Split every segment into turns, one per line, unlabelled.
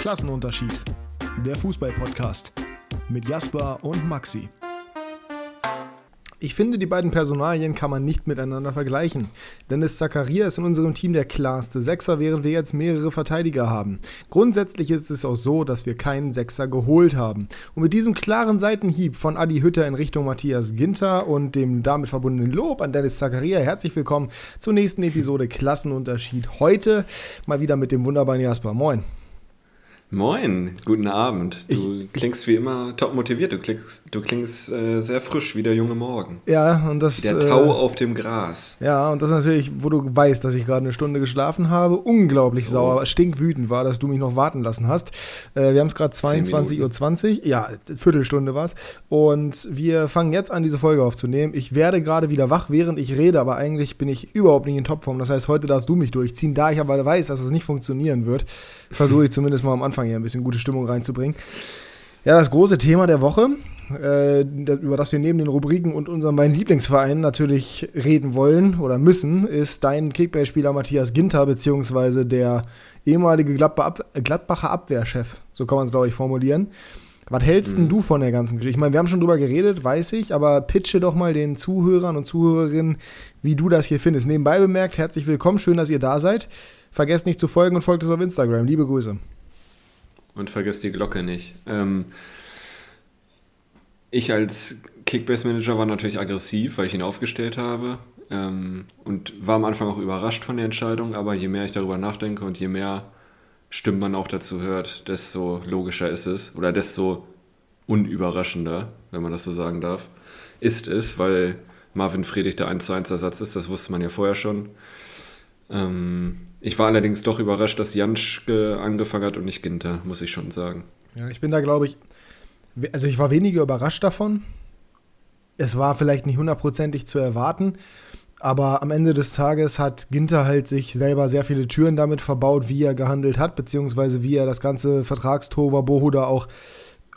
Klassenunterschied. Der Fußball-Podcast mit Jasper und Maxi. Ich finde, die beiden Personalien kann man nicht miteinander vergleichen. Dennis Zakaria ist in unserem Team der klarste Sechser, während wir jetzt mehrere Verteidiger haben. Grundsätzlich ist es auch so, dass wir keinen Sechser geholt haben. Und mit diesem klaren Seitenhieb von Adi Hütter in Richtung Matthias Ginter und dem damit verbundenen Lob an Dennis Zakaria, herzlich willkommen zur nächsten Episode Klassenunterschied. Heute mal wieder mit dem wunderbaren Jasper. Moin.
Moin, guten Abend. Du ich, klingst wie immer top motiviert. Du klingst, du klingst äh, sehr frisch wie der junge Morgen.
Ja, und das.
Wie der Tau äh, auf dem Gras.
Ja, und das natürlich, wo du weißt, dass ich gerade eine Stunde geschlafen habe, unglaublich so. sauer, stinkwütend war, dass du mich noch warten lassen hast. Äh, wir haben es gerade 22.20 Uhr. Ja, Viertelstunde war es. Und wir fangen jetzt an, diese Folge aufzunehmen. Ich werde gerade wieder wach, während ich rede, aber eigentlich bin ich überhaupt nicht in Topform. Das heißt, heute darfst du mich durchziehen. Da ich aber weiß, dass es das nicht funktionieren wird, versuche ich zumindest mal am Anfang hier ein bisschen gute Stimmung reinzubringen. Ja, das große Thema der Woche, äh, über das wir neben den Rubriken und unserem beiden Lieblingsvereinen natürlich reden wollen oder müssen, ist dein Kickbase-Spieler Matthias Ginter, beziehungsweise der ehemalige Gladbacher Abwehrchef. So kann man es, glaube ich, formulieren. Was hältst mhm. du von der ganzen Geschichte? Ich meine, wir haben schon drüber geredet, weiß ich, aber pitche doch mal den Zuhörern und Zuhörerinnen, wie du das hier findest. Nebenbei bemerkt, herzlich willkommen, schön, dass ihr da seid. Vergesst nicht zu folgen und folgt uns auf Instagram. Liebe Grüße.
Und vergesst die Glocke nicht. Ähm, ich als Kickbase-Manager war natürlich aggressiv, weil ich ihn aufgestellt habe. Ähm, und war am Anfang auch überrascht von der Entscheidung, aber je mehr ich darüber nachdenke und je mehr Stimmen man auch dazu hört, desto logischer ist es oder desto unüberraschender, wenn man das so sagen darf, ist es, weil Marvin Friedrich der 1 zu 1 Ersatz ist, das wusste man ja vorher schon. Ähm, ich war allerdings doch überrascht, dass Janschke angefangen hat und nicht Ginter, muss ich schon sagen.
Ja, ich bin da, glaube ich, also ich war weniger überrascht davon. Es war vielleicht nicht hundertprozentig zu erwarten, aber am Ende des Tages hat Ginter halt sich selber sehr viele Türen damit verbaut, wie er gehandelt hat, beziehungsweise wie er das ganze Vertragstova Bohuda auch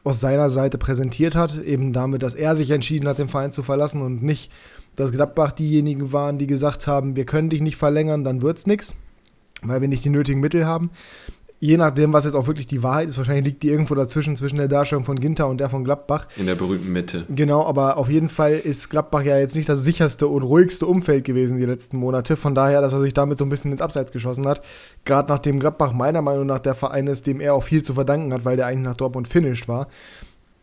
aus seiner Seite präsentiert hat. Eben damit, dass er sich entschieden hat, den Verein zu verlassen und nicht, dass Gladbach diejenigen waren, die gesagt haben, wir können dich nicht verlängern, dann wird's nichts weil wir nicht die nötigen Mittel haben. Je nachdem, was jetzt auch wirklich die Wahrheit ist, wahrscheinlich liegt die irgendwo dazwischen, zwischen der Darstellung von Ginter und der von Gladbach.
In der berühmten Mitte.
Genau, aber auf jeden Fall ist Gladbach ja jetzt nicht das sicherste und ruhigste Umfeld gewesen die letzten Monate. Von daher, dass er sich damit so ein bisschen ins Abseits geschossen hat. Gerade nachdem Gladbach meiner Meinung nach der Verein ist, dem er auch viel zu verdanken hat, weil der eigentlich nach Dortmund finished war.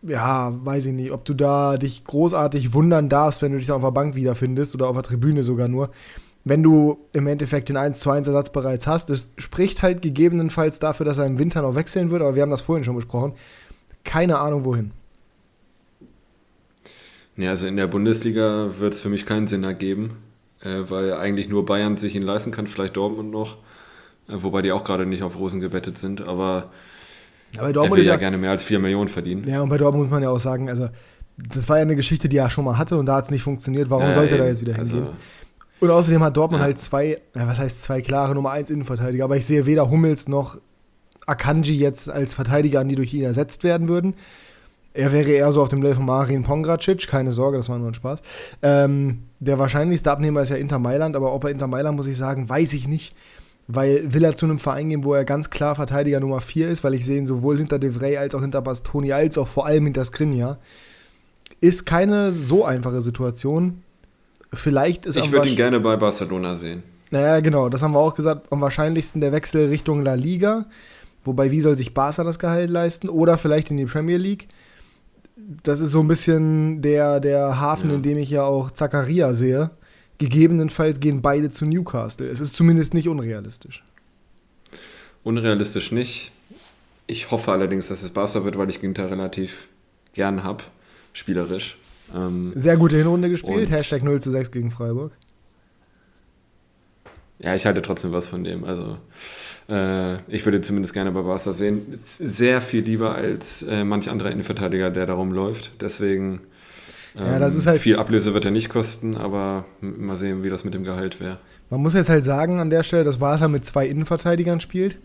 Ja, weiß ich nicht, ob du da dich großartig wundern darfst, wenn du dich dann auf der Bank wiederfindest oder auf der Tribüne sogar nur wenn du im Endeffekt den 1 zu 1 Ersatz bereits hast. Das spricht halt gegebenenfalls dafür, dass er im Winter noch wechseln würde, aber wir haben das vorhin schon besprochen. Keine Ahnung wohin.
Ja, also in der Bundesliga wird es für mich keinen Sinn ergeben, äh, weil eigentlich nur Bayern sich ihn leisten kann, vielleicht Dortmund noch, äh, wobei die auch gerade nicht auf Rosen gebettet sind, aber ja, er will ja, ja gerne mehr als 4 Millionen verdienen.
Ja, und bei Dortmund muss man ja auch sagen, also das war ja eine Geschichte, die er schon mal hatte und da hat es nicht funktioniert. Warum ja, sollte er da jetzt wieder hingehen? Also, und außerdem hat Dortmund ja. halt zwei, was heißt zwei klare Nummer 1 Innenverteidiger, aber ich sehe weder Hummels noch Akanji jetzt als Verteidiger an, die durch ihn ersetzt werden würden. Er wäre eher so auf dem Level von Marin Pongracic, keine Sorge, das war nur ein Spaß. Ähm, der wahrscheinlichste Abnehmer ist ja Inter Mailand, aber ob er Inter Mailand, muss ich sagen, weiß ich nicht. Weil will er zu einem Verein gehen, wo er ganz klar Verteidiger Nummer 4 ist, weil ich sehe ihn sowohl hinter De Vrij als auch hinter Bastoni als auch vor allem hinter Skriniar. Ist keine so einfache Situation. Vielleicht ist
Ich würde ihn gerne bei Barcelona sehen.
Naja, genau, das haben wir auch gesagt. Am wahrscheinlichsten der Wechsel Richtung La Liga. Wobei, wie soll sich Barca das Gehalt leisten? Oder vielleicht in die Premier League. Das ist so ein bisschen der, der Hafen, ja. in dem ich ja auch Zakaria sehe. Gegebenenfalls gehen beide zu Newcastle. Es ist zumindest nicht unrealistisch.
Unrealistisch nicht. Ich hoffe allerdings, dass es Barca wird, weil ich Ginter relativ gern habe, spielerisch.
Ähm, Sehr gute Hinrunde gespielt, Hashtag 0 zu 6 gegen Freiburg.
Ja, ich halte trotzdem was von dem. Also äh, ich würde zumindest gerne bei Barca sehen. Sehr viel lieber als äh, manch anderer Innenverteidiger, der darum läuft. Deswegen ähm, ja, das ist halt viel Ablöse wird er nicht kosten, aber mal sehen, wie das mit dem Gehalt wäre.
Man muss jetzt halt sagen an der Stelle, dass Barca mit zwei Innenverteidigern spielt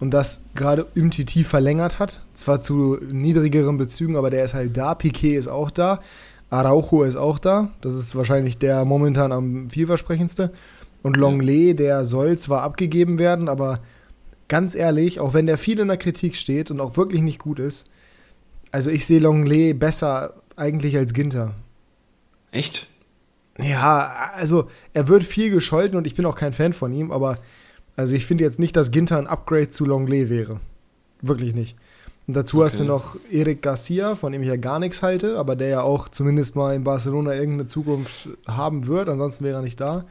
und das gerade Umtiti verlängert hat. Zwar zu niedrigeren Bezügen, aber der ist halt da. Piquet ist auch da. Araujo ist auch da. Das ist wahrscheinlich der momentan am vielversprechendste. Und Longley, der soll zwar abgegeben werden, aber ganz ehrlich, auch wenn der viel in der Kritik steht und auch wirklich nicht gut ist, also ich sehe Longley besser eigentlich als Ginter.
Echt?
Ja, also er wird viel gescholten und ich bin auch kein Fan von ihm, aber also ich finde jetzt nicht, dass Ginter ein Upgrade zu Longley wäre. Wirklich nicht. Und dazu okay. hast du noch Eric Garcia, von dem ich ja gar nichts halte, aber der ja auch zumindest mal in Barcelona irgendeine Zukunft haben wird, ansonsten wäre er nicht da.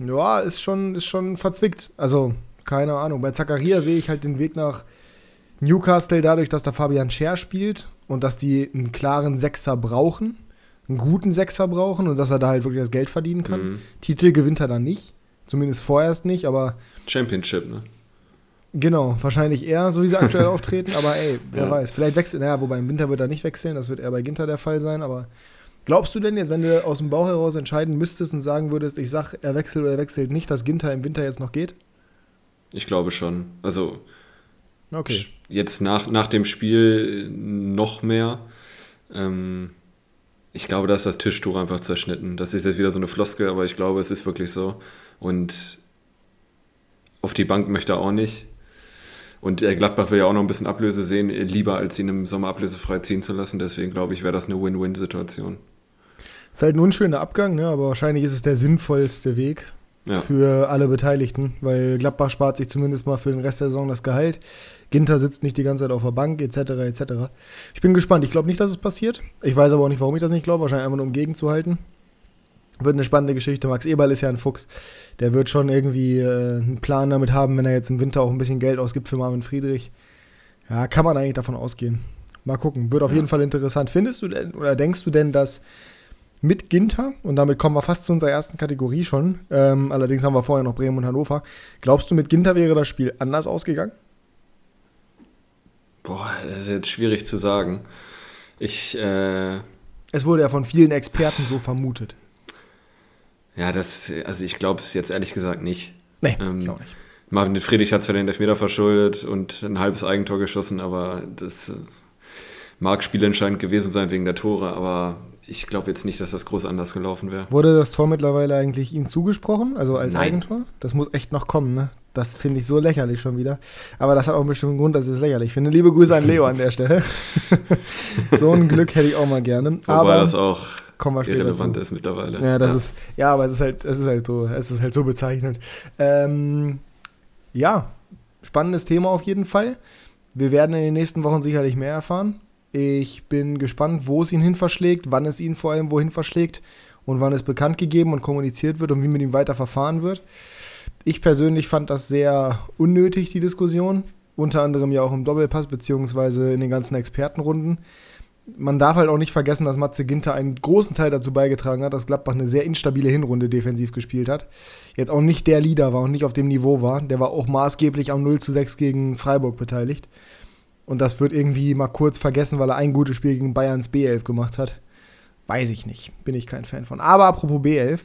Ja, ist schon, ist schon verzwickt. Also, keine Ahnung. Bei Zakaria sehe ich halt den Weg nach Newcastle dadurch, dass da Fabian Scher spielt und dass die einen klaren Sechser brauchen, einen guten Sechser brauchen und dass er da halt wirklich das Geld verdienen kann. Mhm. Titel gewinnt er dann nicht. Zumindest vorerst nicht, aber.
Championship, ne?
Genau, wahrscheinlich eher, so wie sie aktuell auftreten, aber ey, wer ja. weiß. Vielleicht wechselt, naja, wobei im Winter wird er nicht wechseln, das wird eher bei Ginter der Fall sein, aber glaubst du denn jetzt, wenn du aus dem Bauch heraus entscheiden müsstest und sagen würdest, ich sag, er wechselt oder er wechselt nicht, dass Ginter im Winter jetzt noch geht?
Ich glaube schon. Also,
okay.
jetzt nach, nach dem Spiel noch mehr. Ähm, ich glaube, da ist das Tischtuch einfach zerschnitten. Das ist jetzt wieder so eine Floskel, aber ich glaube, es ist wirklich so. Und auf die Bank möchte er auch nicht. Und der Gladbach will ja auch noch ein bisschen Ablöse sehen, lieber als ihn im Sommer ablösefrei ziehen zu lassen. Deswegen glaube ich, wäre das eine Win-Win-Situation.
Ist halt ein unschöner Abgang, ne? aber wahrscheinlich ist es der sinnvollste Weg ja. für alle Beteiligten, weil Gladbach spart sich zumindest mal für den Rest der Saison das Gehalt. Ginter sitzt nicht die ganze Zeit auf der Bank, etc. etc. Ich bin gespannt. Ich glaube nicht, dass es passiert. Ich weiß aber auch nicht, warum ich das nicht glaube. Wahrscheinlich einfach nur um gegenzuhalten. Wird eine spannende Geschichte. Max Eberl ist ja ein Fuchs. Der wird schon irgendwie äh, einen Plan damit haben, wenn er jetzt im Winter auch ein bisschen Geld ausgibt für Marvin Friedrich. Ja, kann man eigentlich davon ausgehen. Mal gucken. Wird auf ja. jeden Fall interessant. Findest du denn oder denkst du denn, dass mit Ginter, und damit kommen wir fast zu unserer ersten Kategorie schon, ähm, allerdings haben wir vorher noch Bremen und Hannover, glaubst du, mit Ginter wäre das Spiel anders ausgegangen?
Boah, das ist jetzt schwierig zu sagen. Ich, äh
Es wurde ja von vielen Experten so vermutet.
Ja, das, also ich glaube es jetzt ehrlich gesagt nicht.
Nee, ähm, glaube nicht.
Marvin Friedrich hat zwar den Elfmeter verschuldet und ein halbes Eigentor geschossen, aber das äh, mag spielentscheidend gewesen sein wegen der Tore, aber ich glaube jetzt nicht, dass das groß anders gelaufen wäre.
Wurde das Tor mittlerweile eigentlich ihm zugesprochen, also als Nein. Eigentor? Das muss echt noch kommen, ne? Das finde ich so lächerlich schon wieder. Aber das hat auch einen bestimmten Grund, dass ich es lächerlich finde. Liebe Grüße an Leo an der Stelle. so ein Glück hätte ich auch mal gerne.
Wobei aber das auch
kommen wir später
irrelevant zu. ist mittlerweile.
Ja, das ja. ist, ja, aber es ist halt, es ist halt so, es ist halt so bezeichnend. Ähm, ja, spannendes Thema auf jeden Fall. Wir werden in den nächsten Wochen sicherlich mehr erfahren. Ich bin gespannt, wo es ihn hin verschlägt, wann es ihn vor allem wohin verschlägt und wann es bekannt gegeben und kommuniziert wird und wie mit ihm weiter verfahren wird. Ich persönlich fand das sehr unnötig, die Diskussion. Unter anderem ja auch im Doppelpass, beziehungsweise in den ganzen Expertenrunden man darf halt auch nicht vergessen, dass Matze Ginter einen großen Teil dazu beigetragen hat, dass Gladbach eine sehr instabile Hinrunde defensiv gespielt hat. Jetzt auch nicht der Leader war und nicht auf dem Niveau war. Der war auch maßgeblich am 0 zu 6 gegen Freiburg beteiligt. Und das wird irgendwie mal kurz vergessen, weil er ein gutes Spiel gegen Bayerns B11 gemacht hat. Weiß ich nicht. Bin ich kein Fan von. Aber apropos B11.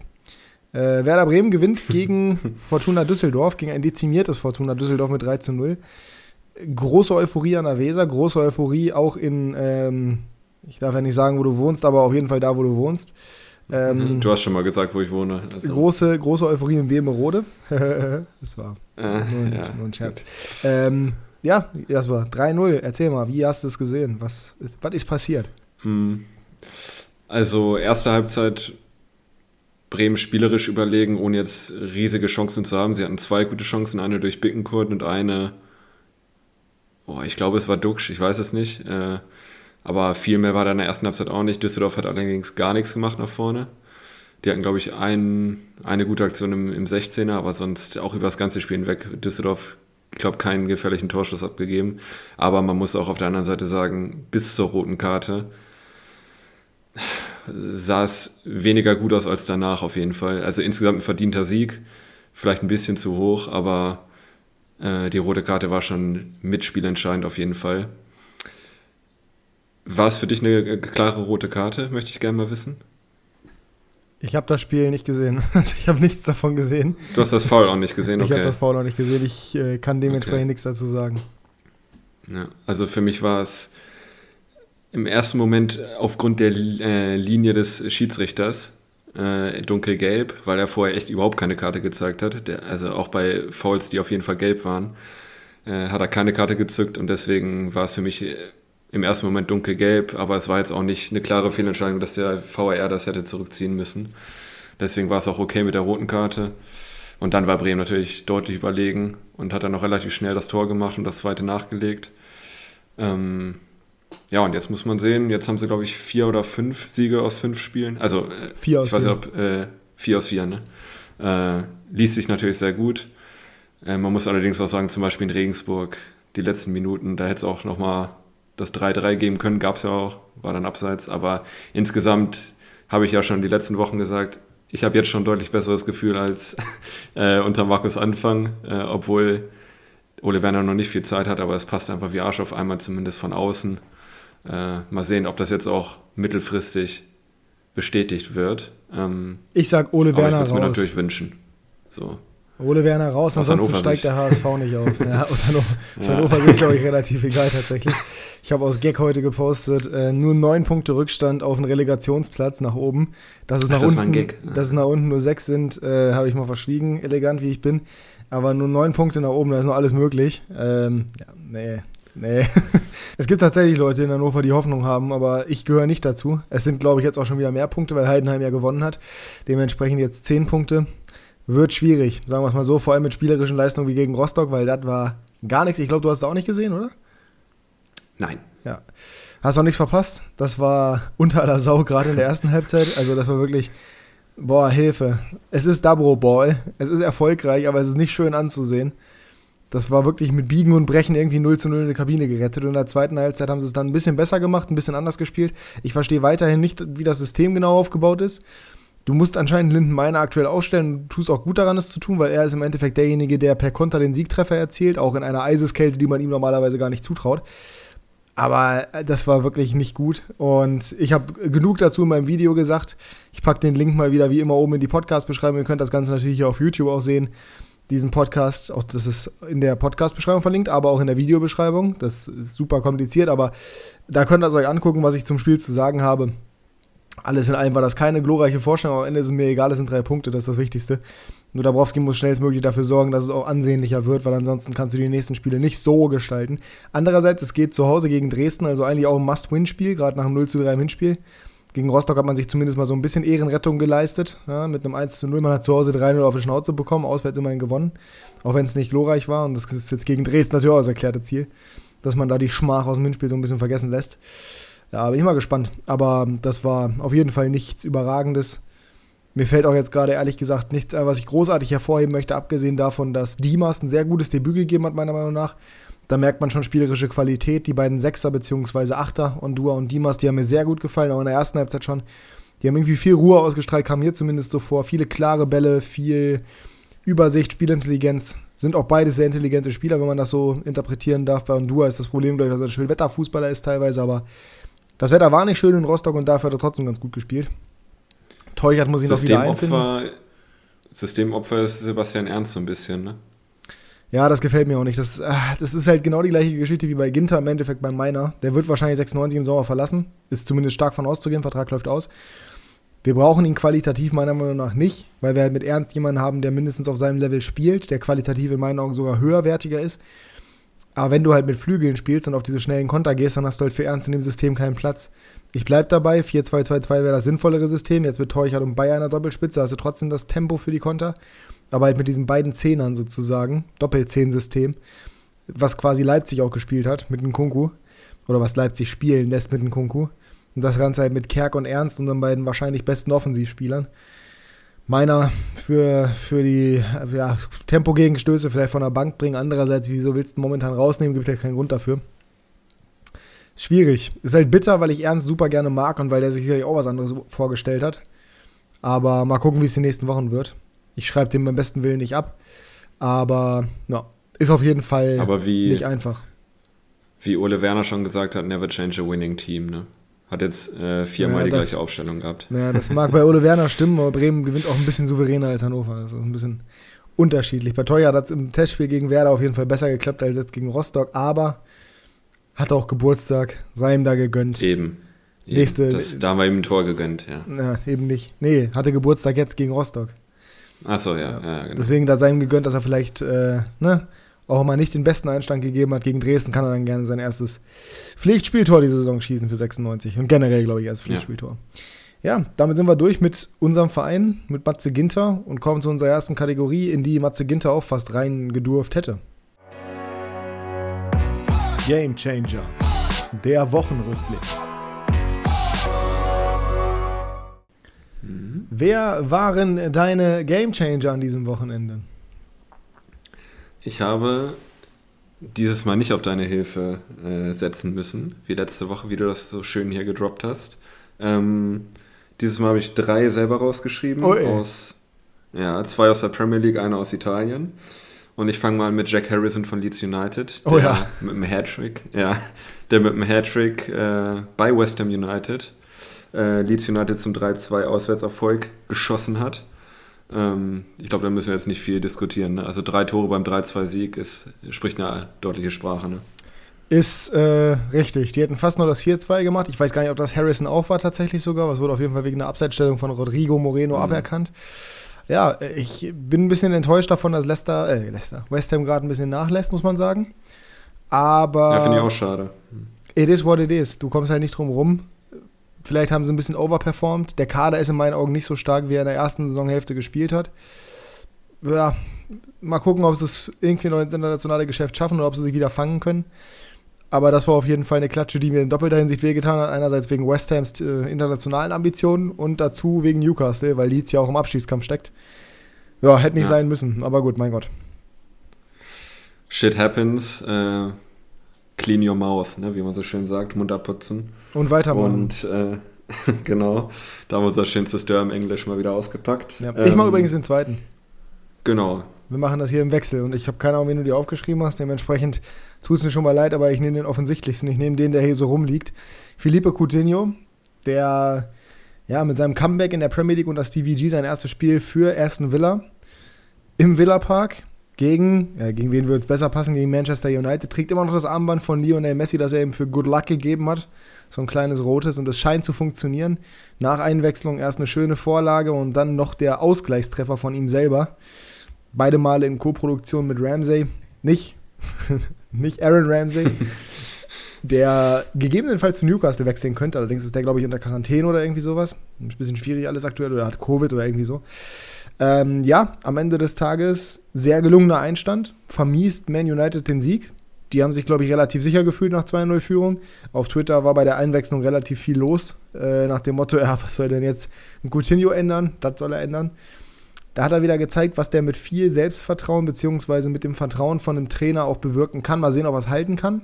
Äh, Werder Bremen gewinnt gegen Fortuna Düsseldorf, gegen ein dezimiertes Fortuna Düsseldorf mit 3 zu 0. Große Euphorie an der Weser, große Euphorie auch in ähm, ich darf ja nicht sagen, wo du wohnst, aber auf jeden Fall da, wo du wohnst.
Ähm, du hast schon mal gesagt, wo ich wohne.
Also. Große, große Euphorie in Wemerode. das war äh, nur, ein, ja. nur, ein Scherz. Ähm, ja, Jasper, 3-0. Erzähl mal, wie hast du es gesehen? Was, was ist passiert?
Hm. Also, erste Halbzeit Bremen spielerisch überlegen, ohne jetzt riesige Chancen zu haben. Sie hatten zwei gute Chancen, eine durch Bickenkurt und eine, oh, ich glaube, es war Duxch, ich weiß es nicht. Äh, aber viel mehr war da in der ersten Halbzeit auch nicht. Düsseldorf hat allerdings gar nichts gemacht nach vorne. Die hatten, glaube ich, ein, eine gute Aktion im, im 16er, aber sonst auch über das ganze Spiel hinweg. Düsseldorf, ich glaube, keinen gefährlichen Torschuss abgegeben. Aber man muss auch auf der anderen Seite sagen, bis zur roten Karte sah es weniger gut aus als danach auf jeden Fall. Also insgesamt ein verdienter Sieg, vielleicht ein bisschen zu hoch, aber äh, die rote Karte war schon mitspielentscheidend auf jeden Fall. War es für dich eine klare rote Karte, möchte ich gerne mal wissen?
Ich habe das Spiel nicht gesehen. Also ich habe nichts davon gesehen.
Du hast das Foul auch nicht gesehen,
okay. Ich habe das Foul auch nicht gesehen. Ich äh, kann dementsprechend okay. nichts dazu sagen.
Ja, also für mich war es im ersten Moment aufgrund der äh, Linie des Schiedsrichters äh, dunkelgelb, weil er vorher echt überhaupt keine Karte gezeigt hat. Der, also auch bei Fouls, die auf jeden Fall gelb waren. äh, hat er keine Karte gezückt und deswegen war es für mich äh, im ersten Moment dunkelgelb, aber es war jetzt auch nicht eine klare Fehlentscheidung, dass der VAR das hätte zurückziehen müssen. Deswegen war es auch okay mit der roten Karte. Und dann war Bremen natürlich deutlich überlegen und hat dann noch relativ schnell das Tor gemacht und das zweite nachgelegt. Ähm, ja, und jetzt muss man sehen, jetzt haben sie, glaube ich, vier oder fünf Siege aus fünf Spielen. Also, äh, vier aus ich weiß nicht, ob äh, vier aus vier, ne? Äh, liest sich natürlich sehr gut. Äh, man muss allerdings auch sagen, zum Beispiel in Regensburg, die letzten Minuten, da hätte es auch nochmal das 3-3 geben können, gab es ja auch, war dann abseits. Aber insgesamt habe ich ja schon die letzten Wochen gesagt, ich habe jetzt schon deutlich besseres Gefühl als äh, unter Markus Anfang, äh, obwohl Ole Werner noch nicht viel Zeit hat, aber es passt einfach wie Arsch auf einmal, zumindest von außen. Äh, mal sehen, ob das jetzt auch mittelfristig bestätigt wird.
Ähm, ich sag Ole Werner
raus. Ich würde es mir natürlich wünschen. So.
Ole Werner raus, aus ansonsten steigt der HSV nicht auf. Ja, aus Hannover, aus Hannover sind, glaube ich, relativ egal tatsächlich. Ich habe aus Gag heute gepostet, äh, nur neun Punkte Rückstand auf den Relegationsplatz nach oben. Dass es nach, Ach, das unten, ja. dass es nach unten nur sechs sind, äh, habe ich mal verschwiegen, elegant wie ich bin. Aber nur neun Punkte nach oben, da ist noch alles möglich. Ähm, ja, nee, nee. es gibt tatsächlich Leute in Hannover, die Hoffnung haben, aber ich gehöre nicht dazu. Es sind, glaube ich, jetzt auch schon wieder mehr Punkte, weil Heidenheim ja gewonnen hat. Dementsprechend jetzt zehn Punkte wird schwierig, sagen wir es mal so, vor allem mit spielerischen Leistungen wie gegen Rostock, weil das war gar nichts. Ich glaube, du hast es auch nicht gesehen, oder?
Nein.
Ja. Hast auch nichts verpasst. Das war unter aller Sau, gerade in der ersten Halbzeit. Also, das war wirklich, boah, Hilfe. Es ist Dabro Ball. Es ist erfolgreich, aber es ist nicht schön anzusehen. Das war wirklich mit Biegen und Brechen irgendwie 0 zu 0 in der Kabine gerettet. Und in der zweiten Halbzeit haben sie es dann ein bisschen besser gemacht, ein bisschen anders gespielt. Ich verstehe weiterhin nicht, wie das System genau aufgebaut ist. Du musst anscheinend Linden Meiner aktuell aufstellen. Du tust auch gut daran, es zu tun, weil er ist im Endeffekt derjenige, der per Konter den Siegtreffer erzielt, auch in einer Eiseskälte, die man ihm normalerweise gar nicht zutraut. Aber äh, das war wirklich nicht gut. Und ich habe genug dazu in meinem Video gesagt. Ich packe den Link mal wieder wie immer oben in die Podcast-Beschreibung. Ihr könnt das Ganze natürlich hier auf YouTube auch sehen. Diesen Podcast, auch das ist in der Podcast-Beschreibung verlinkt, aber auch in der Videobeschreibung. Das ist super kompliziert, aber da könnt ihr es euch angucken, was ich zum Spiel zu sagen habe. Alles in allem war das keine glorreiche Vorstellung, aber am Ende ist es mir egal, es sind drei Punkte, das ist das Wichtigste. Nur Dabrowski muss schnellstmöglich dafür sorgen, dass es auch ansehnlicher wird, weil ansonsten kannst du die nächsten Spiele nicht so gestalten. Andererseits, es geht zu Hause gegen Dresden, also eigentlich auch ein Must-Win-Spiel, gerade nach einem 0 zu 3 im Hinspiel. Gegen Rostock hat man sich zumindest mal so ein bisschen Ehrenrettung geleistet, ja, mit einem 1 zu 0. Man hat zu Hause 3-0 auf die Schnauze bekommen, auswärts immerhin gewonnen, auch wenn es nicht glorreich war. Und das ist jetzt gegen Dresden natürlich auch das erklärte Ziel, dass man da die Schmach aus dem Hinspiel so ein bisschen vergessen lässt. Ja, bin ich mal gespannt. Aber das war auf jeden Fall nichts Überragendes. Mir fällt auch jetzt gerade ehrlich gesagt nichts ein, was ich großartig hervorheben möchte, abgesehen davon, dass Dimas ein sehr gutes Debüt gegeben hat, meiner Meinung nach. Da merkt man schon spielerische Qualität. Die beiden Sechser bzw. Achter, Ondua und Dimas, die haben mir sehr gut gefallen, auch in der ersten Halbzeit schon. Die haben irgendwie viel Ruhe ausgestrahlt, kam mir zumindest so vor. Viele klare Bälle, viel Übersicht, Spielintelligenz. Sind auch beide sehr intelligente Spieler, wenn man das so interpretieren darf. Bei Ondua ist das Problem, dass er ein Schönwetterfußballer ist teilweise, aber das Wetter war nicht schön in Rostock und dafür hat er trotzdem ganz gut gespielt. Teuchert muss ich noch wieder einfinden.
Systemopfer ist Sebastian Ernst so ein bisschen, ne?
Ja, das gefällt mir auch nicht. Das, ah, das ist halt genau die gleiche Geschichte wie bei Ginter im Endeffekt beim Meiner. Der wird wahrscheinlich 96 im Sommer verlassen. Ist zumindest stark von auszugehen. Vertrag läuft aus. Wir brauchen ihn qualitativ meiner Meinung nach nicht, weil wir halt mit Ernst jemanden haben, der mindestens auf seinem Level spielt, der qualitativ in meinen Augen sogar höherwertiger ist. Aber wenn du halt mit Flügeln spielst und auf diese schnellen Konter gehst, dann hast du halt für Ernst in dem System keinen Platz. Ich bleib dabei, 4-2-2-2 wäre das sinnvollere System. Jetzt mit Teuchert und Bayern einer Doppelspitze hast du trotzdem das Tempo für die Konter. Aber halt mit diesen beiden Zehnern sozusagen, Doppelzehn-System, was quasi Leipzig auch gespielt hat mit dem Kunku. Oder was Leipzig spielen lässt mit dem Kunku. Und das Ganze halt mit Kerk und Ernst, unseren beiden wahrscheinlich besten Offensivspielern meiner für, für die ja, Tempogegenstöße vielleicht von der Bank bringen. Andererseits, wieso willst du momentan rausnehmen? Gibt ja keinen Grund dafür. Schwierig. Ist halt bitter, weil ich Ernst super gerne mag und weil der sich sicherlich auch was anderes vorgestellt hat. Aber mal gucken, wie es die nächsten Wochen wird. Ich schreibe dem beim besten Willen nicht ab. Aber ja, ist auf jeden Fall
wie,
nicht einfach.
Wie Ole Werner schon gesagt hat, never change a winning team, ne? Hat jetzt äh, viermal ja, die das, gleiche Aufstellung gehabt.
Ja, das mag bei Ole Werner stimmen, aber Bremen gewinnt auch ein bisschen souveräner als Hannover. Das ist ein bisschen unterschiedlich. Bei Teuer hat es im Testspiel gegen Werder auf jeden Fall besser geklappt als jetzt gegen Rostock, aber hat auch Geburtstag, sei ihm da gegönnt.
Eben. eben. Nächste, das, da haben wir ihm ein Tor gegönnt, ja.
Ja, eben nicht. Nee, hatte Geburtstag jetzt gegen Rostock.
Achso, ja. ja.
ja genau. Deswegen da sei ihm gegönnt, dass er vielleicht äh, ne, auch mal nicht den besten Einstand gegeben hat gegen Dresden, kann er dann gerne sein erstes Pflichtspieltor diese Saison schießen für 96 und generell, glaube ich, als Pflichtspieltor. Ja. ja. damit sind wir durch mit unserem Verein, mit Matze Ginter und kommen zu unserer ersten Kategorie, in die Matze Ginter auch fast reingedurft hätte. Game Changer, der Wochenrückblick. Mhm. Wer waren deine Game Changer an diesem Wochenende?
Ich habe dieses Mal nicht auf deine Hilfe äh, setzen müssen, wie letzte Woche, wie du das so schön hier gedroppt hast. Ähm, dieses Mal habe ich drei selber rausgeschrieben. Oh, aus, ja, zwei aus der Premier League, einer aus Italien. Und ich fange mal mit Jack Harrison von Leeds United.
oh ja.
Mit einem Hattrick, ja, der mit einem Hattrick äh, bei West Ham United äh, Leeds United zum 3-2 Auswärtserfolg geschossen hat. Ähm, ich glaube, da müssen wir jetzt nicht viel diskutieren. Ne? Also drei Tore beim 3-2-Sieg spricht eine deutliche Sprache. Ne?
Ist äh, richtig. Die hätten fast nur das 4-2 gemacht. Ich weiß gar nicht, ob das Harrison auch war tatsächlich sogar. Was wurde auf jeden Fall wegen einer Abseitsstellung von Rodrigo Moreno mhm. aberkannt. Ja, ich bin ein bisschen enttäuscht davon, dass Leicester, äh, Leicester, West Ham gerade ein bisschen nachlässt, muss man sagen. Aber.
Ja, finde ich auch schade.
It is what it is. Du kommst halt nicht drum rum. Vielleicht haben sie ein bisschen overperformed. Der Kader ist in meinen Augen nicht so stark, wie er in der ersten Saisonhälfte gespielt hat. Ja, mal gucken, ob sie es irgendwie noch ins internationale Geschäft schaffen oder ob sie sich wieder fangen können. Aber das war auf jeden Fall eine Klatsche, die mir in doppelter Hinsicht wehgetan hat. Einerseits wegen West Hams äh, internationalen Ambitionen und dazu wegen Newcastle, weil Leeds ja auch im Abschießkampf steckt. Ja, hätte nicht ja. sein müssen, aber gut, mein Gott.
Shit happens. Äh, clean your mouth, ne, wie man so schön sagt. Mund abputzen.
Und weitermachen.
Und äh, genau, da haben wir unser schönstes Dörr im Englisch mal wieder ausgepackt.
Ja, ich ähm, mache übrigens den zweiten.
Genau.
Wir machen das hier im Wechsel und ich habe keine Ahnung, wen du dir aufgeschrieben hast. Dementsprechend tut es mir schon mal leid, aber ich nehme den offensichtlichsten. Ich nehme den, der hier so rumliegt. Felipe Coutinho, der ja mit seinem Comeback in der Premier League und das DVG sein erstes Spiel für Aston Villa im Villa Park gegen, ja, gegen wen würde es besser passen, gegen Manchester United, trägt immer noch das Armband von Lionel Messi, das er ihm für Good Luck gegeben hat. So ein kleines rotes und es scheint zu funktionieren. Nach Einwechslung erst eine schöne Vorlage und dann noch der Ausgleichstreffer von ihm selber. Beide Male in Co-Produktion mit Ramsey. Nicht, nicht Aaron Ramsey, der gegebenenfalls zu Newcastle wechseln könnte. Allerdings ist der, glaube ich, unter Quarantäne oder irgendwie sowas. Ein bisschen schwierig alles aktuell oder hat Covid oder irgendwie so. Ähm, ja, am Ende des Tages sehr gelungener Einstand. Vermiest Man United den Sieg. Die haben sich, glaube ich, relativ sicher gefühlt nach 2-0-Führung. Auf Twitter war bei der Einwechslung relativ viel los. Äh, nach dem Motto, ja, was soll denn jetzt ein Coutinho ändern? Das soll er ändern. Da hat er wieder gezeigt, was der mit viel Selbstvertrauen bzw. mit dem Vertrauen von einem Trainer auch bewirken kann. Mal sehen, ob er es halten kann.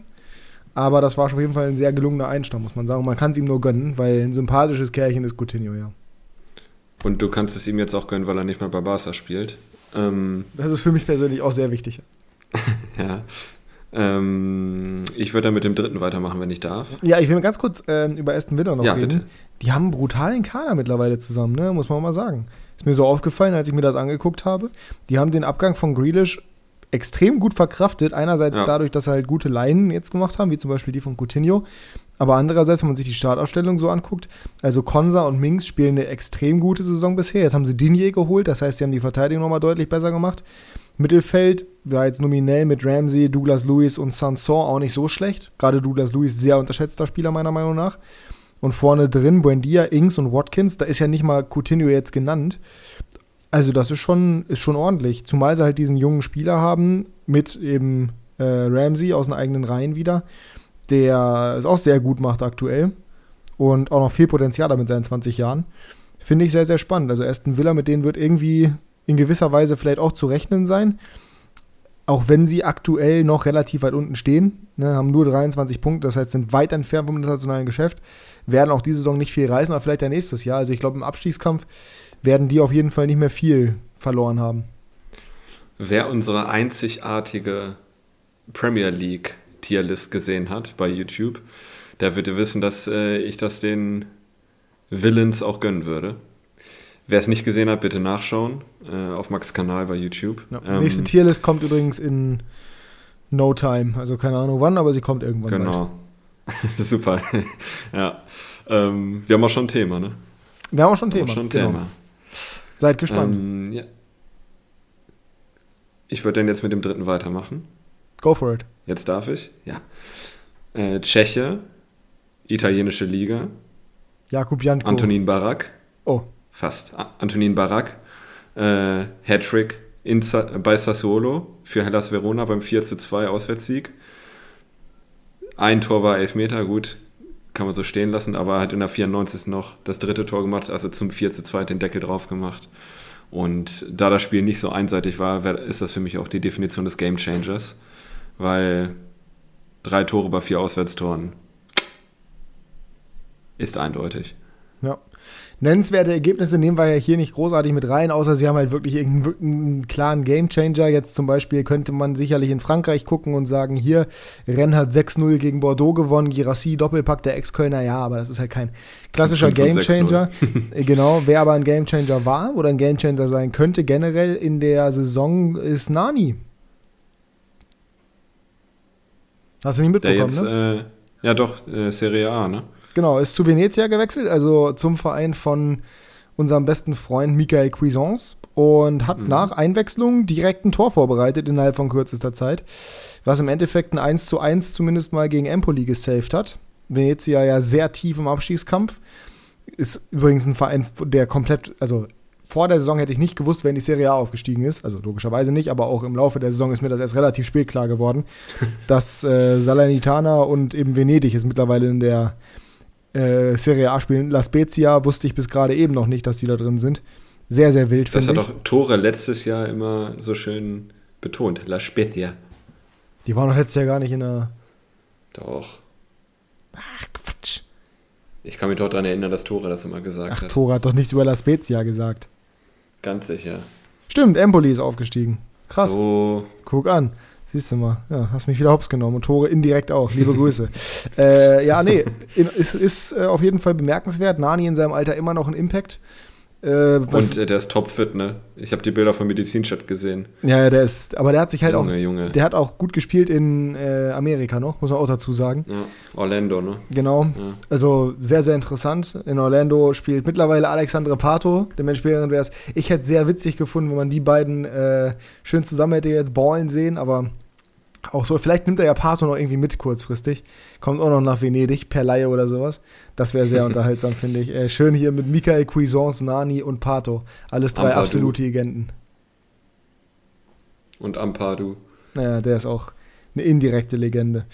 Aber das war auf jeden Fall ein sehr gelungener Einstand, muss man sagen. Man kann es ihm nur gönnen, weil ein sympathisches Kerlchen ist Coutinho, ja.
Und du kannst es ihm jetzt auch gönnen, weil er nicht mehr bei Barca spielt.
Ähm, das ist für mich persönlich auch sehr wichtig.
ja. Ähm, ich würde dann mit dem dritten weitermachen, wenn ich darf.
Ja, ich will ganz kurz ähm, über Aston Villa noch ja, reden. Bitte. Die haben einen brutalen Kader mittlerweile zusammen, ne? muss man auch mal sagen. Ist mir so aufgefallen, als ich mir das angeguckt habe. Die haben den Abgang von Grealish extrem gut verkraftet. Einerseits ja. dadurch, dass sie halt gute Leinen jetzt gemacht haben, wie zum Beispiel die von Coutinho. Aber andererseits, wenn man sich die Startaufstellung so anguckt, also Konsa und Minks spielen eine extrem gute Saison bisher. Jetzt haben sie Dinier geholt, das heißt, sie haben die Verteidigung nochmal deutlich besser gemacht. Mittelfeld war jetzt nominell mit Ramsey, Douglas Lewis und Sanson auch nicht so schlecht. Gerade Douglas Lewis sehr unterschätzter Spieler meiner Meinung nach. Und vorne drin Buendia, Ings und Watkins, da ist ja nicht mal Coutinho jetzt genannt. Also das ist schon, ist schon ordentlich. Zumal sie halt diesen jungen Spieler haben mit eben äh, Ramsey aus den eigenen Reihen wieder der es auch sehr gut macht aktuell und auch noch viel Potenzial damit seinen 20 Jahren. Finde ich sehr, sehr spannend. Also Aston Villa, mit denen wird irgendwie in gewisser Weise vielleicht auch zu rechnen sein. Auch wenn sie aktuell noch relativ weit unten stehen, ne, haben nur 23 Punkte, das heißt, sind weit entfernt vom internationalen Geschäft, werden auch diese Saison nicht viel reisen, aber vielleicht ja nächstes Jahr. Also ich glaube, im Abstiegskampf werden die auf jeden Fall nicht mehr viel verloren haben.
Wer unsere einzigartige Premier League Tierlist gesehen hat bei YouTube, der würde wissen, dass äh, ich das den Villains auch gönnen würde. Wer es nicht gesehen hat, bitte nachschauen äh, auf Max Kanal bei YouTube.
Ja, ähm, nächste Tierlist kommt übrigens in No Time. Also keine Ahnung wann, aber sie kommt irgendwann.
Genau. Super. ja. Ähm, wir haben auch schon ein Thema, ne?
Wir haben auch schon ein Thema. Schon ein genau. Thema. Seid gespannt.
Ähm, ja. Ich würde dann jetzt mit dem dritten weitermachen.
Go for it.
Jetzt darf ich? Ja. Äh, Tscheche, italienische Liga.
Jakub Janko.
Antonin Barak.
Oh.
Fast. Antonin Barak. Äh, Hattrick bei Sassuolo für Hellas Verona beim 4 zu 2 Auswärtssieg. Ein Tor war Elfmeter, gut, kann man so stehen lassen, aber er hat in der 94. noch das dritte Tor gemacht, also zum 4 zu 2 den Deckel drauf gemacht. Und da das Spiel nicht so einseitig war, ist das für mich auch die Definition des Game Changers, weil drei Tore bei vier Auswärtstoren ist eindeutig.
Ja. Nennenswerte Ergebnisse nehmen wir ja hier nicht großartig mit rein, außer sie haben halt wirklich irgendeinen klaren Gamechanger. Jetzt zum Beispiel könnte man sicherlich in Frankreich gucken und sagen, hier, Rennes hat 6-0 gegen Bordeaux gewonnen, Girassi Doppelpack der Ex-Kölner, ja, aber das ist halt kein klassischer Gamechanger. genau, wer aber ein Gamechanger war oder ein Gamechanger sein könnte generell in der Saison ist Nani. Hast du nicht mitbekommen,
jetzt, ne? Äh, ja doch, äh, Serie A, ne?
Genau, ist zu Venezia gewechselt, also zum Verein von unserem besten Freund Michael Cuisance und hat mhm. nach Einwechslung direkt ein Tor vorbereitet innerhalb von kürzester Zeit, was im Endeffekt ein 1 zu 1 zumindest mal gegen Empoli gesaved hat. Venezia ja sehr tief im Abstiegskampf. Ist übrigens ein Verein, der komplett, also vor der Saison hätte ich nicht gewusst, wenn die Serie A aufgestiegen ist. Also logischerweise nicht, aber auch im Laufe der Saison ist mir das erst relativ spät klar geworden, dass äh, Salernitana und eben Venedig jetzt mittlerweile in der äh, Serie A spielen. La Spezia wusste ich bis gerade eben noch nicht, dass die da drin sind. Sehr, sehr wild,
finde ich. Das hat doch Tore letztes Jahr immer so schön betont. La Spezia.
Die waren doch letztes Jahr gar nicht in der.
Doch.
Ach, Quatsch.
Ich kann mich doch daran erinnern, dass Tore das immer gesagt
Ach,
hat.
Tore hat doch nichts über La Spezia gesagt.
Ganz sicher.
Stimmt, Empoli ist aufgestiegen. Krass.
So.
Guck an. Siehst du mal, ja, hast mich wieder hops genommen und Tore indirekt auch. Liebe Grüße. äh, ja, nee, ist, ist äh, auf jeden Fall bemerkenswert. Nani in seinem Alter immer noch ein Impact.
Äh, und äh, der ist topfit, ne? Ich habe die Bilder vom Medizinchat gesehen.
Ja, der ist, aber der hat sich halt
Junge,
auch,
Junge.
der hat auch gut gespielt in äh, Amerika noch, muss man auch dazu sagen.
Ja, Orlando, ne?
Genau. Ja. Also sehr, sehr interessant. In Orlando spielt mittlerweile Alexandre Pato, dementsprechend wäre es. Ich hätte sehr witzig gefunden, wenn man die beiden äh, schön zusammen hätte jetzt ballen sehen, aber auch so, vielleicht nimmt er ja Pato noch irgendwie mit kurzfristig. Kommt auch noch nach Venedig per Laie oder sowas. Das wäre sehr unterhaltsam, finde ich. Äh, schön hier mit Michael Cuisance, Nani und Pato. Alles drei Ampadu. absolute Legenden.
Und Ampadu.
Naja, der ist auch eine indirekte Legende.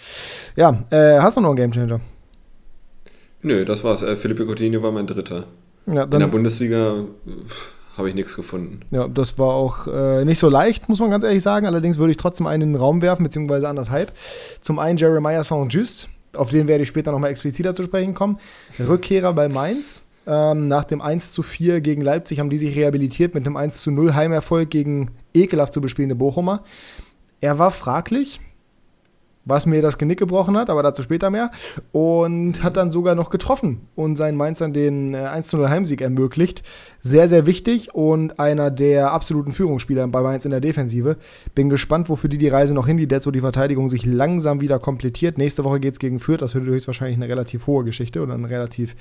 Ja, äh, hast du noch einen Gamechanger?
Nö, das war's. Äh, Felipe Coutinho war mein Dritter. Ja, In der Bundesliga habe ich nichts gefunden.
Ja, das war auch äh, nicht so leicht, muss man ganz ehrlich sagen. Allerdings würde ich trotzdem einen in den Raum werfen, beziehungsweise anderthalb. Zum einen Jeremiah Saint-Just, auf den werde ich später nochmal expliziter zu sprechen kommen. Rückkehrer bei Mainz. Ähm, nach dem 1 zu 4 gegen Leipzig haben die sich rehabilitiert mit einem 1 zu 0 Heimerfolg gegen ekelhaft zu bespielende Bochumer. Er war fraglich, was mir das Genick gebrochen hat, aber dazu später mehr. Und hat dann sogar noch getroffen und seinen Mainzern den 1-0 äh, Heimsieg ermöglicht. Sehr, sehr wichtig und einer der absoluten Führungsspieler bei Mainz in der Defensive. Bin gespannt, wofür die die Reise noch hingeht, jetzt wo die Verteidigung sich langsam wieder komplettiert. Nächste Woche geht es gegen Fürth, das wird höchstwahrscheinlich eine relativ hohe Geschichte oder eine relativ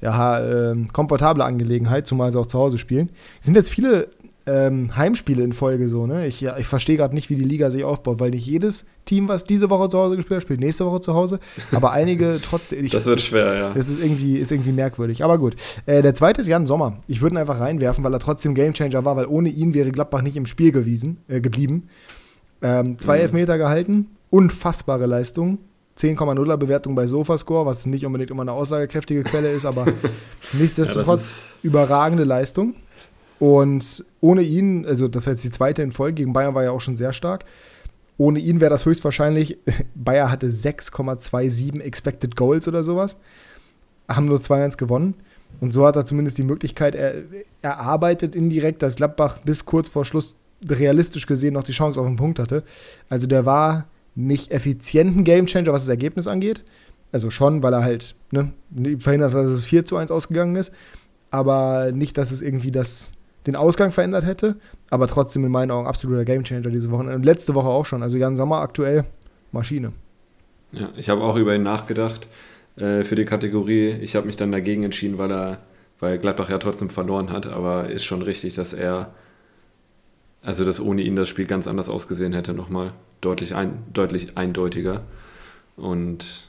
ja, äh, komfortable Angelegenheit, zumal sie auch zu Hause spielen. Es sind jetzt viele ähm, Heimspiele in Folge so, ne? Ich, ja, ich verstehe gerade nicht, wie die Liga sich aufbaut, weil nicht jedes Team, was diese Woche zu Hause gespielt hat, spielt nächste Woche zu Hause. Aber einige trotzdem. Ich,
das wird schwer, ja.
Das ist irgendwie, ist irgendwie merkwürdig. Aber gut. Äh, der zweite ist Jan Sommer. Ich würde ihn einfach reinwerfen, weil er trotzdem Gamechanger war, weil ohne ihn wäre Gladbach nicht im Spiel gewesen, äh, geblieben. Ähm, zwei mhm. Elfmeter gehalten, unfassbare Leistung. 10,0er Bewertung bei Sofascore, was nicht unbedingt immer eine aussagekräftige Quelle ist, aber nichtsdestotrotz ja, überragende Leistung. Und ohne ihn, also das war jetzt die zweite in Folge, gegen Bayern war ja auch schon sehr stark. Ohne ihn wäre das höchstwahrscheinlich, Bayern hatte 6,27 Expected Goals oder sowas, haben nur 2-1 gewonnen. Und so hat er zumindest die Möglichkeit er, erarbeitet indirekt, dass Gladbach bis kurz vor Schluss realistisch gesehen noch die Chance auf einen Punkt hatte. Also der war nicht effizient ein Gamechanger, was das Ergebnis angeht. Also schon, weil er halt ne, verhindert hat, dass es 4 zu 1 ausgegangen ist. Aber nicht, dass es irgendwie das den Ausgang verändert hätte, aber trotzdem in meinen Augen absoluter Gamechanger diese Woche. Und letzte Woche auch schon. Also Jan Sommer aktuell Maschine.
Ja, ich habe auch über ihn nachgedacht äh, für die Kategorie. Ich habe mich dann dagegen entschieden, weil er, weil Gladbach ja trotzdem verloren hat, aber ist schon richtig, dass er Also, dass ohne ihn das Spiel ganz anders ausgesehen hätte, nochmal deutlich, ein, deutlich eindeutiger. Und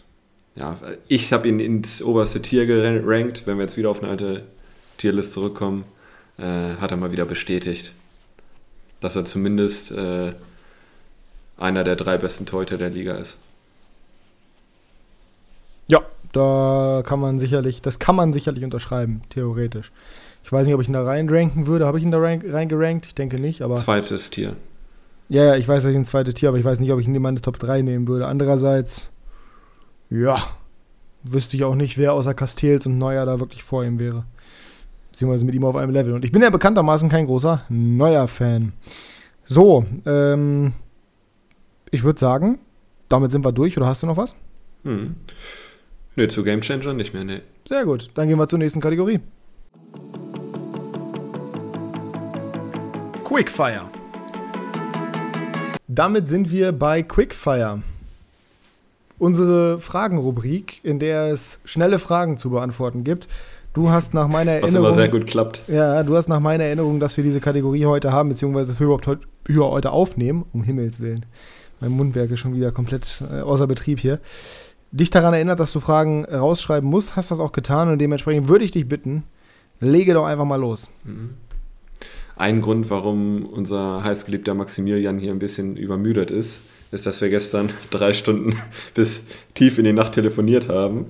ja, ich habe ihn ins oberste Tier gerankt. Wenn wir jetzt wieder auf eine alte Tierlist zurückkommen, äh, hat er mal wieder bestätigt, dass er zumindest äh, einer der drei besten Torhüter der Liga ist.
Ja, da kann man sicherlich, das kann man sicherlich unterschreiben, theoretisch. Ich weiß nicht, ob ich ihn da reinranken würde. Habe ich ihn da reingerankt? Ich denke nicht, aber.
Zweites Tier.
Ja, ja, ich weiß, dass ich ein zweites Tier, aber ich weiß nicht, ob ich ihn in meine Top 3 nehmen würde. Andererseits, ja, wüsste ich auch nicht, wer außer Castells und Neuer da wirklich vor ihm wäre. Beziehungsweise mit ihm auf einem Level. Und ich bin ja bekanntermaßen kein großer Neuer-Fan. So, ähm, ich würde sagen, damit sind wir durch. Oder hast du noch was?
Hm. Nö, zu Game Changer nicht mehr, ne.
Sehr gut, dann gehen wir zur nächsten Kategorie. Quickfire. Damit sind wir bei Quickfire. Unsere Fragenrubrik, in der es schnelle Fragen zu beantworten gibt. Du hast nach meiner Erinnerung. Was immer
sehr gut klappt.
Ja, du hast nach meiner Erinnerung, dass wir diese Kategorie heute haben, beziehungsweise für überhaupt heute aufnehmen, um Himmels Willen. Mein Mundwerk ist schon wieder komplett äh, außer Betrieb hier. Dich daran erinnert, dass du Fragen rausschreiben musst, hast das auch getan und dementsprechend würde ich dich bitten, lege doch einfach mal los. Mhm.
Ein Grund, warum unser heißgeliebter Maximilian hier ein bisschen übermüdet ist, ist, dass wir gestern drei Stunden bis tief in die Nacht telefoniert haben.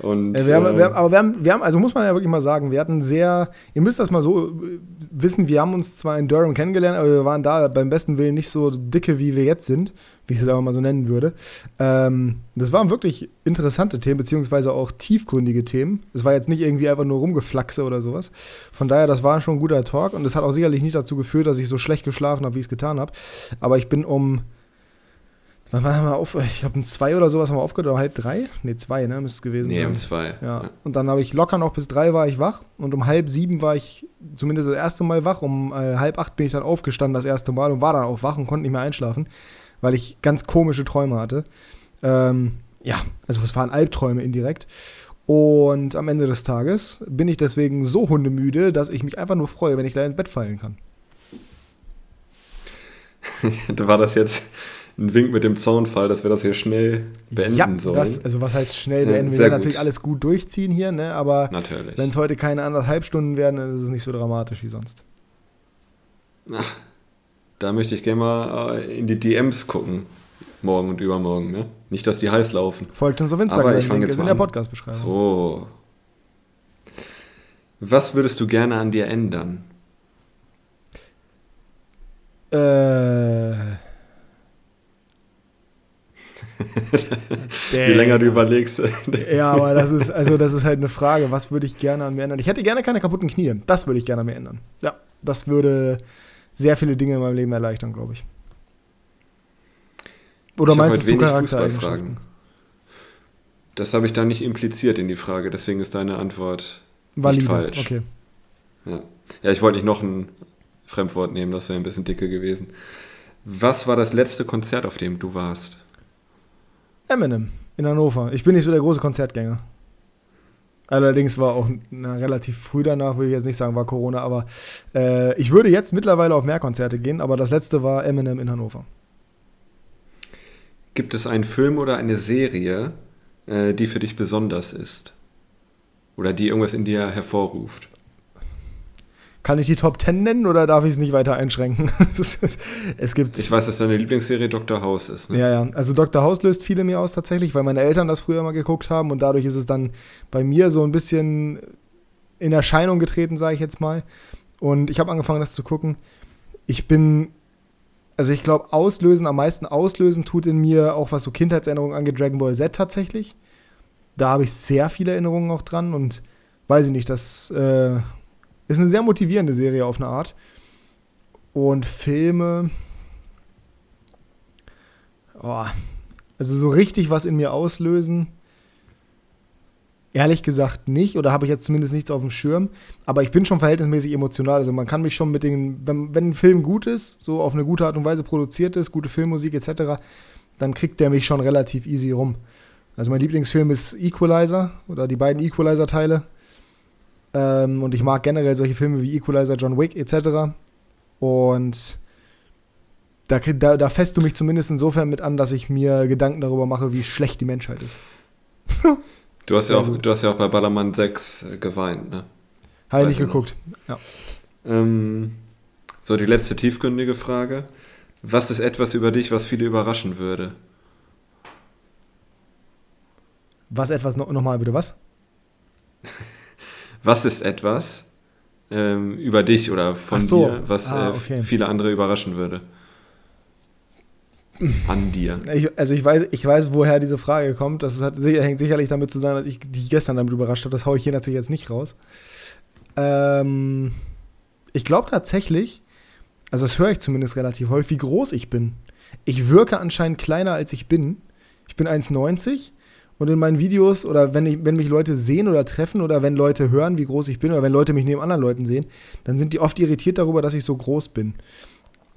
Und,
ja, wir haben, wir haben, aber wir haben, wir haben, also muss man ja wirklich mal sagen, wir hatten sehr, ihr müsst das mal so wissen, wir haben uns zwar in Durham kennengelernt, aber wir waren da beim besten Willen nicht so dicke, wie wir jetzt sind, wie ich es aber mal so nennen würde. Ähm, das waren wirklich interessante Themen, beziehungsweise auch tiefgründige Themen. Es war jetzt nicht irgendwie einfach nur Rumgeflaxe oder sowas. Von daher, das war schon ein guter Talk und es hat auch sicherlich nicht dazu geführt, dass ich so schlecht geschlafen habe, wie ich es getan habe. Aber ich bin um Wann waren wir auf? Ich glaube, um zwei oder sowas haben wir aufgehört, oder halb drei? Ne, zwei, ne, müsste es gewesen
nee,
sein.
Nee, um zwei.
Ja. ja. Und dann habe ich locker noch bis drei war ich wach und um halb sieben war ich zumindest das erste Mal wach. Um äh, halb acht bin ich dann aufgestanden das erste Mal und war dann auch wach und konnte nicht mehr einschlafen, weil ich ganz komische Träume hatte. Ähm, ja, also es waren Albträume indirekt. Und am Ende des Tages bin ich deswegen so hundemüde, dass ich mich einfach nur freue, wenn ich gleich ins Bett fallen kann.
war das jetzt ein Wink mit dem Zaunfall, dass wir das hier schnell beenden ja, sollen. Das,
also was heißt schnell beenden? Ja, wir werden natürlich alles gut durchziehen hier, ne? aber wenn es heute keine anderthalb Stunden werden, dann ist es nicht so dramatisch wie sonst.
Ach, da möchte ich gerne mal äh, in die DMs gucken. Morgen und übermorgen, ne? Nicht, dass die heiß laufen.
Folgt uns auf Instagram,
aber ich fange jetzt
in der Podcast-Beschreibung.
So. Was würdest du gerne an dir ändern?
Äh
Je länger du überlegst.
ja, aber das ist, also das ist halt eine Frage, was würde ich gerne an mir ändern? Ich hätte gerne keine kaputten Knie. Das würde ich gerne an mir ändern. Ja, das würde sehr viele Dinge in meinem Leben erleichtern, glaube ich. Oder ich meinst du Charaktereigenschaften?
Das habe ich da nicht impliziert in die Frage, deswegen ist deine Antwort
Valide.
nicht falsch.
Okay.
Ja. ja, ich wollte nicht noch ein Fremdwort nehmen, das wäre ein bisschen dicke gewesen. Was war das letzte Konzert, auf dem du warst?
Eminem in Hannover. Ich bin nicht so der große Konzertgänger. Allerdings war auch na, relativ früh danach, würde ich jetzt nicht sagen, war Corona, aber äh, ich würde jetzt mittlerweile auf mehr Konzerte gehen, aber das letzte war Eminem in Hannover.
Gibt es einen Film oder eine Serie, äh, die für dich besonders ist? Oder die irgendwas in dir hervorruft?
Kann ich die Top 10 nennen oder darf ich es nicht weiter einschränken? es gibt.
Ich weiß, dass deine Lieblingsserie Dr. House ist.
Ne? Ja, ja. Also Dr. House löst viele mir aus tatsächlich, weil meine Eltern das früher mal geguckt haben und dadurch ist es dann bei mir so ein bisschen in Erscheinung getreten, sage ich jetzt mal. Und ich habe angefangen, das zu gucken. Ich bin, also ich glaube, auslösen, am meisten auslösen tut in mir auch was so Kindheitserinnerungen angeht, Dragon Ball Z tatsächlich. Da habe ich sehr viele Erinnerungen auch dran und weiß ich nicht, das äh, ist eine sehr motivierende Serie auf eine Art. Und Filme. Oh, also so richtig was in mir auslösen. Ehrlich gesagt nicht, oder habe ich jetzt zumindest nichts auf dem Schirm. Aber ich bin schon verhältnismäßig emotional. Also man kann mich schon mit den, wenn, wenn ein Film gut ist, so auf eine gute Art und Weise produziert ist, gute Filmmusik etc., dann kriegt der mich schon relativ easy rum. Also mein Lieblingsfilm ist Equalizer oder die beiden Equalizer-Teile. Ähm, und ich mag generell solche Filme wie Equalizer, John Wick etc. Und Da, da, da fässt du mich zumindest insofern mit an, dass ich mir Gedanken darüber mache, wie schlecht die Menschheit ist.
du, hast ja auch, du hast ja auch bei Ballermann 6 geweint, ne?
Habe ich nicht geguckt. Ja.
Ähm, so, die letzte tiefgründige Frage. Was ist etwas über dich, was viele überraschen würde?
Was etwas, no, nochmal bitte, was?
Was ist etwas ähm, über dich oder von so. dir, was ah, okay. äh, viele andere überraschen würde? An dir.
Ich, also ich weiß, ich weiß, woher diese Frage kommt. Das hat, hängt sicherlich damit zusammen, dass ich dich gestern damit überrascht habe. Das haue ich hier natürlich jetzt nicht raus. Ähm, ich glaube tatsächlich, also das höre ich zumindest relativ häufig, wie groß ich bin. Ich wirke anscheinend kleiner, als ich bin. Ich bin 1,90 und in meinen Videos oder wenn, ich, wenn mich Leute sehen oder treffen oder wenn Leute hören, wie groß ich bin oder wenn Leute mich neben anderen Leuten sehen, dann sind die oft irritiert darüber, dass ich so groß bin.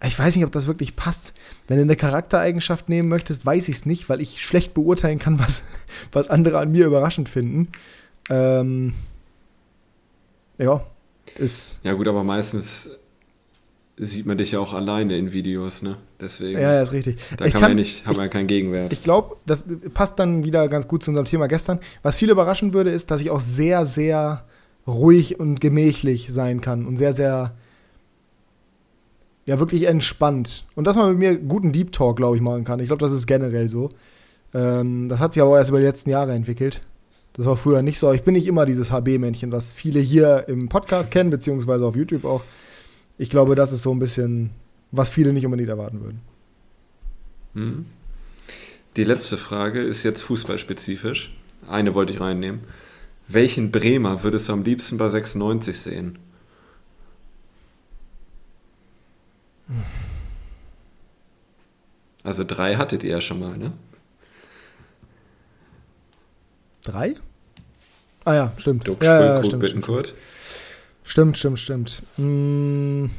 Ich weiß nicht, ob das wirklich passt. Wenn du eine Charaktereigenschaft nehmen möchtest, weiß ich es nicht, weil ich schlecht beurteilen kann, was, was andere an mir überraschend finden. Ähm, ja, ist.
Ja, gut, aber meistens sieht man dich ja auch alleine in Videos, ne? Deswegen.
Ja, ja, ist richtig.
Da kann, kann man ja nicht, haben wir ja keinen Gegenwert.
Ich glaube, das passt dann wieder ganz gut zu unserem Thema gestern. Was viel überraschen würde, ist, dass ich auch sehr, sehr ruhig und gemächlich sein kann und sehr, sehr ja, wirklich entspannt. Und dass man mit mir guten Deep Talk, glaube ich, machen kann. Ich glaube, das ist generell so. Ähm, das hat sich aber erst über die letzten Jahre entwickelt. Das war früher nicht so. Ich bin nicht immer dieses HB-Männchen, was viele hier im Podcast kennen, beziehungsweise auf YouTube auch. Ich glaube, das ist so ein bisschen, was viele nicht unbedingt erwarten würden.
Hm. Die letzte Frage ist jetzt fußballspezifisch. Eine wollte ich reinnehmen. Welchen Bremer würdest du am liebsten bei 96 sehen? Also drei hattet ihr ja schon mal, ne?
Drei? Ah ja, stimmt.
Duck,
ja,
ja, stimmt, Bittenkurt.
Stimmt, stimmt, stimmt. Hm.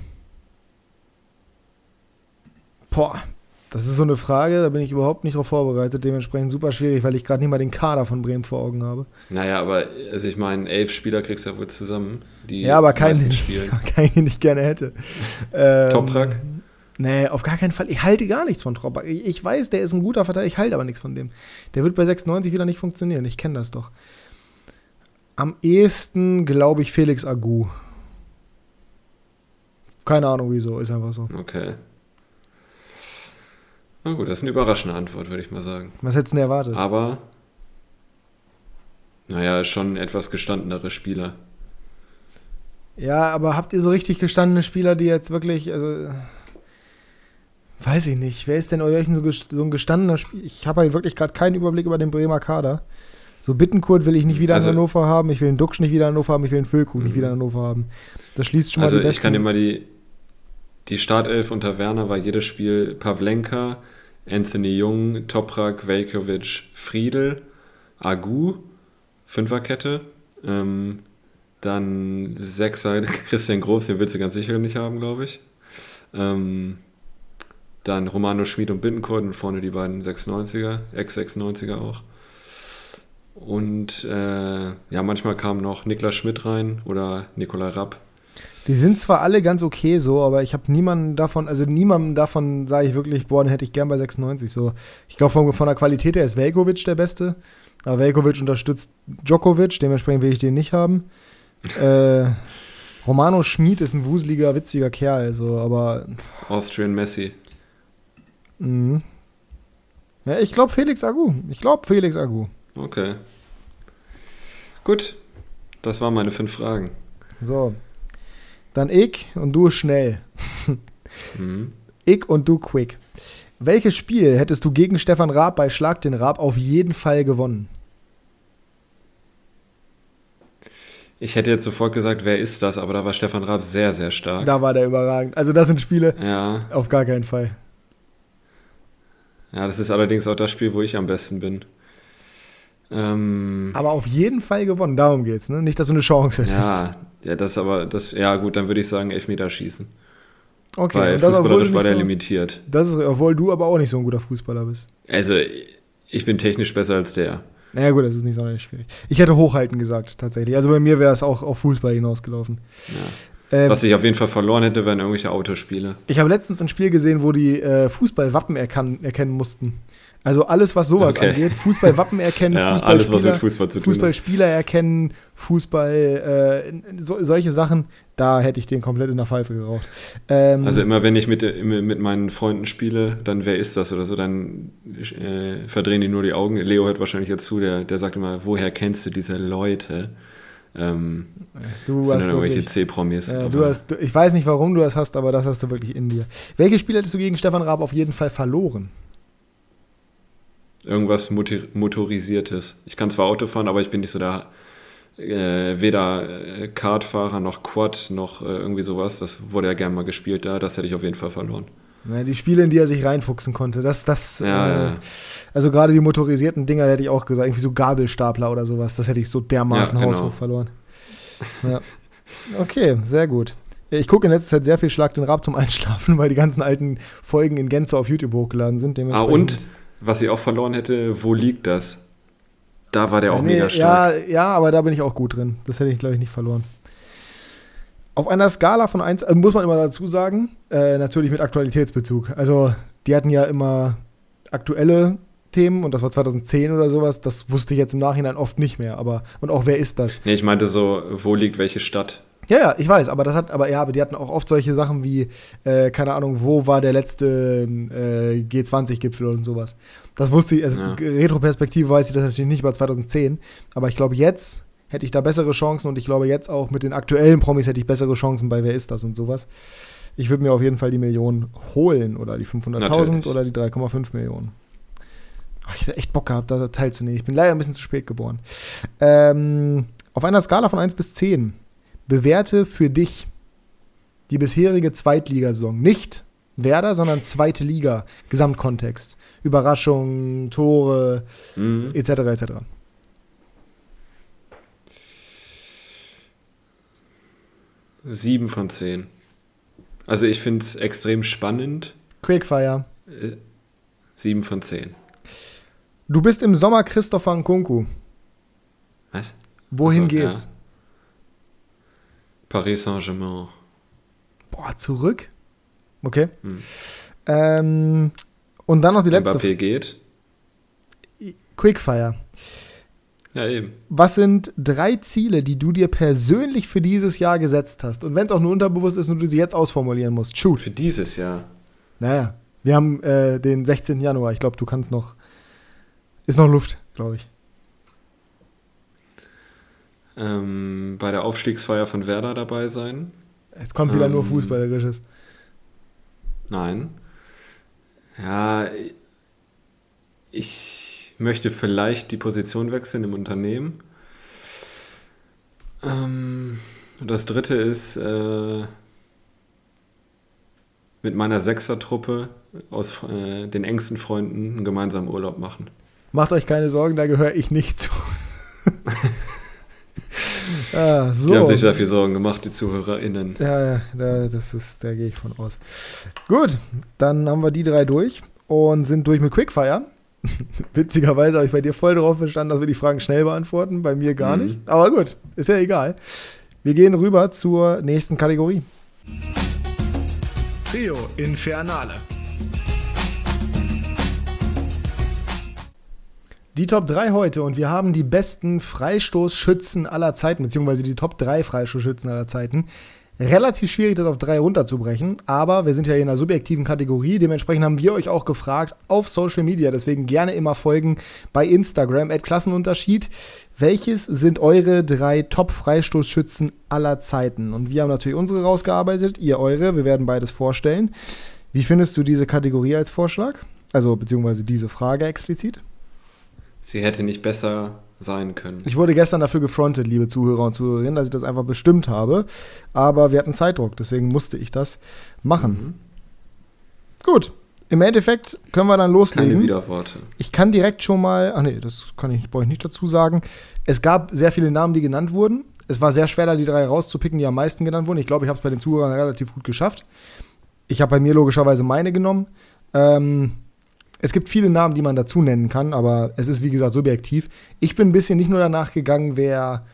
Boah, das ist so eine Frage, da bin ich überhaupt nicht darauf vorbereitet. Dementsprechend super schwierig, weil ich gerade nicht mal den Kader von Bremen vor Augen habe.
Naja, aber also ich meine, elf Spieler kriegst du ja wohl zusammen,
die ja, aber keinen,
spielen.
keinen, den ich gerne hätte.
Ähm, Toprak?
Nee, auf gar keinen Fall. Ich halte gar nichts von Toprak. Ich, ich weiß, der ist ein guter Verteidiger, ich halte aber nichts von dem. Der wird bei 96 wieder nicht funktionieren. Ich kenne das doch. Am ehesten glaube ich Felix Agu. Keine Ahnung wieso, ist einfach so.
Okay. Na gut, das ist eine überraschende Antwort, würde ich mal sagen.
Was hättest du denn erwartet?
Aber, naja, schon etwas gestandenere Spieler.
Ja, aber habt ihr so richtig gestandene Spieler, die jetzt wirklich, also, weiß ich nicht. Wer ist denn euch so, so ein gestandener Spieler? Ich habe halt wirklich gerade keinen Überblick über den Bremer Kader. So Bittenkurt will ich nicht wieder also, in Hannover haben, ich will einen Duxch nicht wieder in Hannover haben, ich will einen Füllkuh nicht mhm. wieder in Hannover haben. Das schließt schon mal
also
die besten.
Ich kann dir mal die, die Startelf unter Werner war jedes Spiel Pavlenka, Anthony Jung, Toprak, Velkovic, Friedel, Agu, Fünferkette. Ähm, dann Sechser Christian Groß, den willst du ganz sicher nicht haben, glaube ich. Ähm, dann Romano Schmid und Bittencourt und vorne die beiden 96er, Ex-96er auch. Und äh, ja, manchmal kam noch Niklas Schmidt rein oder Nikola Rapp.
Die sind zwar alle ganz okay so, aber ich habe niemanden davon, also niemanden davon sage ich wirklich, boah, den hätte ich gern bei 96 so. Ich glaube, von, von der Qualität her ist Velkovic der Beste. Aber Velkovic unterstützt Djokovic, dementsprechend will ich den nicht haben. äh, Romano Schmid ist ein wuseliger, witziger Kerl, so, aber.
Austrian Messi.
Mhm. Ja, ich glaube Felix Agu. Ich glaube Felix Agu.
Okay. Gut. Das waren meine fünf Fragen.
So. Dann ich und du schnell. mhm. Ich und du quick. Welches Spiel hättest du gegen Stefan Raab bei Schlag den Raab auf jeden Fall gewonnen?
Ich hätte jetzt sofort gesagt, wer ist das, aber da war Stefan Raab sehr, sehr stark.
Da war der überragend. Also das sind Spiele,
ja.
auf gar keinen Fall.
Ja, das ist allerdings auch das Spiel, wo ich am besten bin. Ähm,
aber auf jeden Fall gewonnen, darum geht's, ne? Nicht, dass du eine Chance hättest.
Ja, ja, das aber, das, ja gut, dann würde ich sagen Elfmeterschießen.
Okay,
Weil fußballerisch war der so, limitiert.
Das ist, obwohl du aber auch nicht so ein guter Fußballer bist.
Also, ich bin technisch besser als der.
Naja, gut, das ist nicht so schwierig. Ich hätte hochhalten gesagt, tatsächlich. Also bei mir wäre es auch auf Fußball hinausgelaufen.
Ähm, Was ich auf jeden Fall verloren hätte, wären irgendwelche Autospiele.
Ich habe letztens ein Spiel gesehen, wo die äh, Fußballwappen erkan erkennen mussten. Also alles, was sowas okay. angeht, Fußballwappen erkennen, ja, alles, was mit Fußball zu tun Fußballspieler erkennen, Fußball, äh, so, solche Sachen, da hätte ich den komplett in der Pfeife geraucht.
Ähm, also immer wenn ich mit, mit meinen Freunden spiele, dann wer ist das oder so, dann äh, verdrehen die nur die Augen. Leo hört wahrscheinlich jetzt zu, der, der sagt immer, woher kennst du diese Leute? Ähm,
du sind dann irgendwelche C-Promis. Äh, du hast, ich weiß nicht, warum du das hast, aber das hast du wirklich in dir. Welches Spiel hättest du gegen Stefan Raab auf jeden Fall verloren?
Irgendwas Motorisiertes. Ich kann zwar Auto fahren, aber ich bin nicht so der äh, weder äh, Kartfahrer noch Quad noch äh, irgendwie sowas. Das wurde ja gern mal gespielt da. Das hätte ich auf jeden Fall verloren.
Ja, die Spiele, in die er sich reinfuchsen konnte, das, das, ja, äh, ja. also gerade die motorisierten Dinger, hätte ich auch gesagt, irgendwie so Gabelstapler oder sowas, das hätte ich so dermaßen ja, genau. haushoch verloren. Ja. Okay, sehr gut. Ich gucke in letzter Zeit sehr viel Schlag den Rab zum Einschlafen, weil die ganzen alten Folgen in Gänze auf YouTube hochgeladen sind.
Ah, und was ich auch verloren hätte, wo liegt das? Da war der auch nee, mega
stark. Ja, ja, aber da bin ich auch gut drin. Das hätte ich, glaube ich, nicht verloren. Auf einer Skala von 1, äh, muss man immer dazu sagen, äh, natürlich mit Aktualitätsbezug. Also, die hatten ja immer aktuelle Themen und das war 2010 oder sowas. Das wusste ich jetzt im Nachhinein oft nicht mehr. Aber, und auch, wer ist das?
Nee, ich meinte so, wo liegt welche Stadt?
Ja, ja, ich weiß, aber das hat, aber ja, aber die hatten auch oft solche Sachen wie, äh, keine Ahnung, wo war der letzte äh, G20-Gipfel und sowas. Das wusste ich, also ja. Retroperspektive weiß ich das natürlich nicht über 2010, aber ich glaube, jetzt hätte ich da bessere Chancen und ich glaube, jetzt auch mit den aktuellen Promis hätte ich bessere Chancen bei Wer ist das und sowas. Ich würde mir auf jeden Fall die Millionen holen oder die 500.000 oder die 3,5 Millionen. Ach, ich hätte echt Bock gehabt, da teilzunehmen. Ich bin leider ein bisschen zu spät geboren. Ähm, auf einer Skala von 1 bis 10 bewerte für dich die bisherige Zweitligasaison. Nicht Werder, sondern zweite Liga, Gesamtkontext. Überraschungen, Tore, mhm. etc. etc.
Sieben von zehn. Also ich finde es extrem spannend.
Quickfire.
Äh, sieben von zehn.
Du bist im Sommer Christopher Nkunku.
Was?
Wohin also, geht's? Ja.
Paris Saint-Germain.
Boah, zurück? Okay. Hm. Ähm, und dann noch die letzte.
Mbappé geht.
Quickfire.
Ja, eben.
Was sind drei Ziele, die du dir persönlich für dieses Jahr gesetzt hast? Und wenn es auch nur unterbewusst ist und du sie jetzt ausformulieren musst, shoot.
Für dieses Jahr?
Naja, wir haben äh, den 16. Januar. Ich glaube, du kannst noch. Ist noch Luft, glaube ich
ähm, bei der Aufstiegsfeier von Werder dabei sein.
Es kommt wieder ähm, nur Fußballerisches.
Nein. Ja, ich möchte vielleicht die Position wechseln im Unternehmen. Ähm, das dritte ist äh, mit meiner Sechsertruppe aus äh, den engsten Freunden einen gemeinsamen Urlaub machen.
Macht euch keine Sorgen, da gehöre ich nicht zu.
Ah, so. Die haben sich sehr viel Sorgen gemacht, die ZuhörerInnen.
Ja, ja, da, das ist, da gehe ich von aus. Gut, dann haben wir die drei durch und sind durch mit Quickfire. Witzigerweise habe ich bei dir voll drauf verstanden, dass wir die Fragen schnell beantworten, bei mir gar mhm. nicht. Aber gut, ist ja egal. Wir gehen rüber zur nächsten Kategorie.
Trio Infernale.
Die Top 3 heute und wir haben die besten Freistoßschützen aller Zeiten, beziehungsweise die Top 3 Freistoßschützen aller Zeiten. Relativ schwierig, das auf drei runterzubrechen, aber wir sind ja in einer subjektiven Kategorie. Dementsprechend haben wir euch auch gefragt auf Social Media. Deswegen gerne immer folgen bei Instagram Klassenunterschied. Welches sind eure drei Top-Freistoßschützen aller Zeiten? Und wir haben natürlich unsere rausgearbeitet, ihr eure. Wir werden beides vorstellen. Wie findest du diese Kategorie als Vorschlag? Also, beziehungsweise diese Frage explizit?
Sie hätte nicht besser sein können.
Ich wurde gestern dafür gefrontet, liebe Zuhörer und Zuhörerinnen, dass ich das einfach bestimmt habe. Aber wir hatten Zeitdruck, deswegen musste ich das machen. Mhm. Gut. Im Endeffekt können wir dann loslegen.
Keine Widerworte.
Ich kann direkt schon mal, ach nee, das kann ich, brauche ich nicht dazu sagen. Es gab sehr viele Namen, die genannt wurden. Es war sehr schwer, da die drei rauszupicken, die am meisten genannt wurden. Ich glaube, ich habe es bei den Zuhörern relativ gut geschafft. Ich habe bei mir logischerweise meine genommen. Ähm, es gibt viele Namen, die man dazu nennen kann, aber es ist wie gesagt subjektiv. Ich bin ein bisschen nicht nur danach gegangen, wer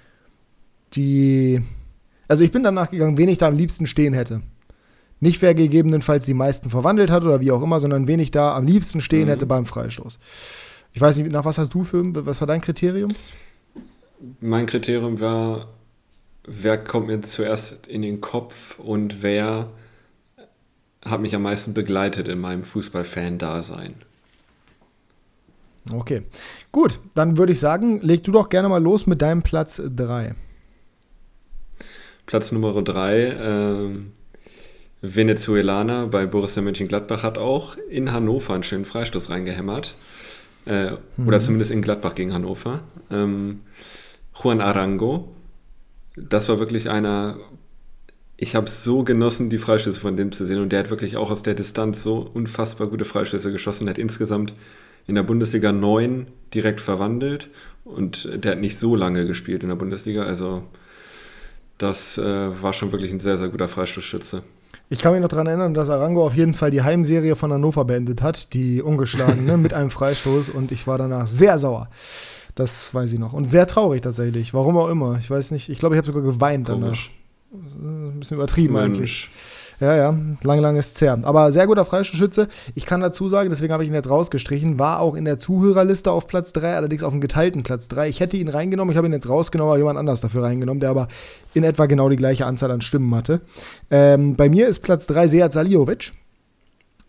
die Also ich bin danach gegangen, wen ich da am liebsten stehen hätte. Nicht wer gegebenenfalls die meisten verwandelt hat oder wie auch immer, sondern wen ich da am liebsten stehen mhm. hätte beim Freistoß. Ich weiß nicht, nach was hast du für, was war dein Kriterium?
Mein Kriterium war, wer kommt mir zuerst in den Kopf und wer hat mich am meisten begleitet in meinem Fußballfan-Dasein.
Okay, gut, dann würde ich sagen, leg du doch gerne mal los mit deinem Platz 3.
Platz Nummer 3, ähm, Venezuelaner bei Borussia Mönchengladbach hat auch in Hannover einen schönen Freistoß reingehämmert. Äh, mhm. Oder zumindest in Gladbach gegen Hannover. Ähm, Juan Arango. Das war wirklich einer. Ich habe so genossen, die Freistöße von dem zu sehen. Und der hat wirklich auch aus der Distanz so unfassbar gute Freistöße geschossen. Der hat insgesamt in der Bundesliga neun direkt verwandelt. Und der hat nicht so lange gespielt in der Bundesliga. Also das äh, war schon wirklich ein sehr, sehr guter Freistoßschütze.
Ich kann mich noch daran erinnern, dass Arango auf jeden Fall die Heimserie von Hannover beendet hat, die ungeschlagene, mit einem Freistoß und ich war danach sehr sauer. Das weiß ich noch. Und sehr traurig tatsächlich. Warum auch immer. Ich weiß nicht. Ich glaube, ich habe sogar geweint Komisch. danach. Ein bisschen übertrieben Mensch. eigentlich. Ja, ja, lang, lang ist zerr. Aber sehr guter Freistoßschütze. Ich kann dazu sagen, deswegen habe ich ihn jetzt rausgestrichen, war auch in der Zuhörerliste auf Platz 3, allerdings auf dem geteilten Platz 3. Ich hätte ihn reingenommen, ich habe ihn jetzt rausgenommen, aber jemand anders dafür reingenommen, der aber in etwa genau die gleiche Anzahl an Stimmen hatte. Ähm, bei mir ist Platz 3 Seat Saliovic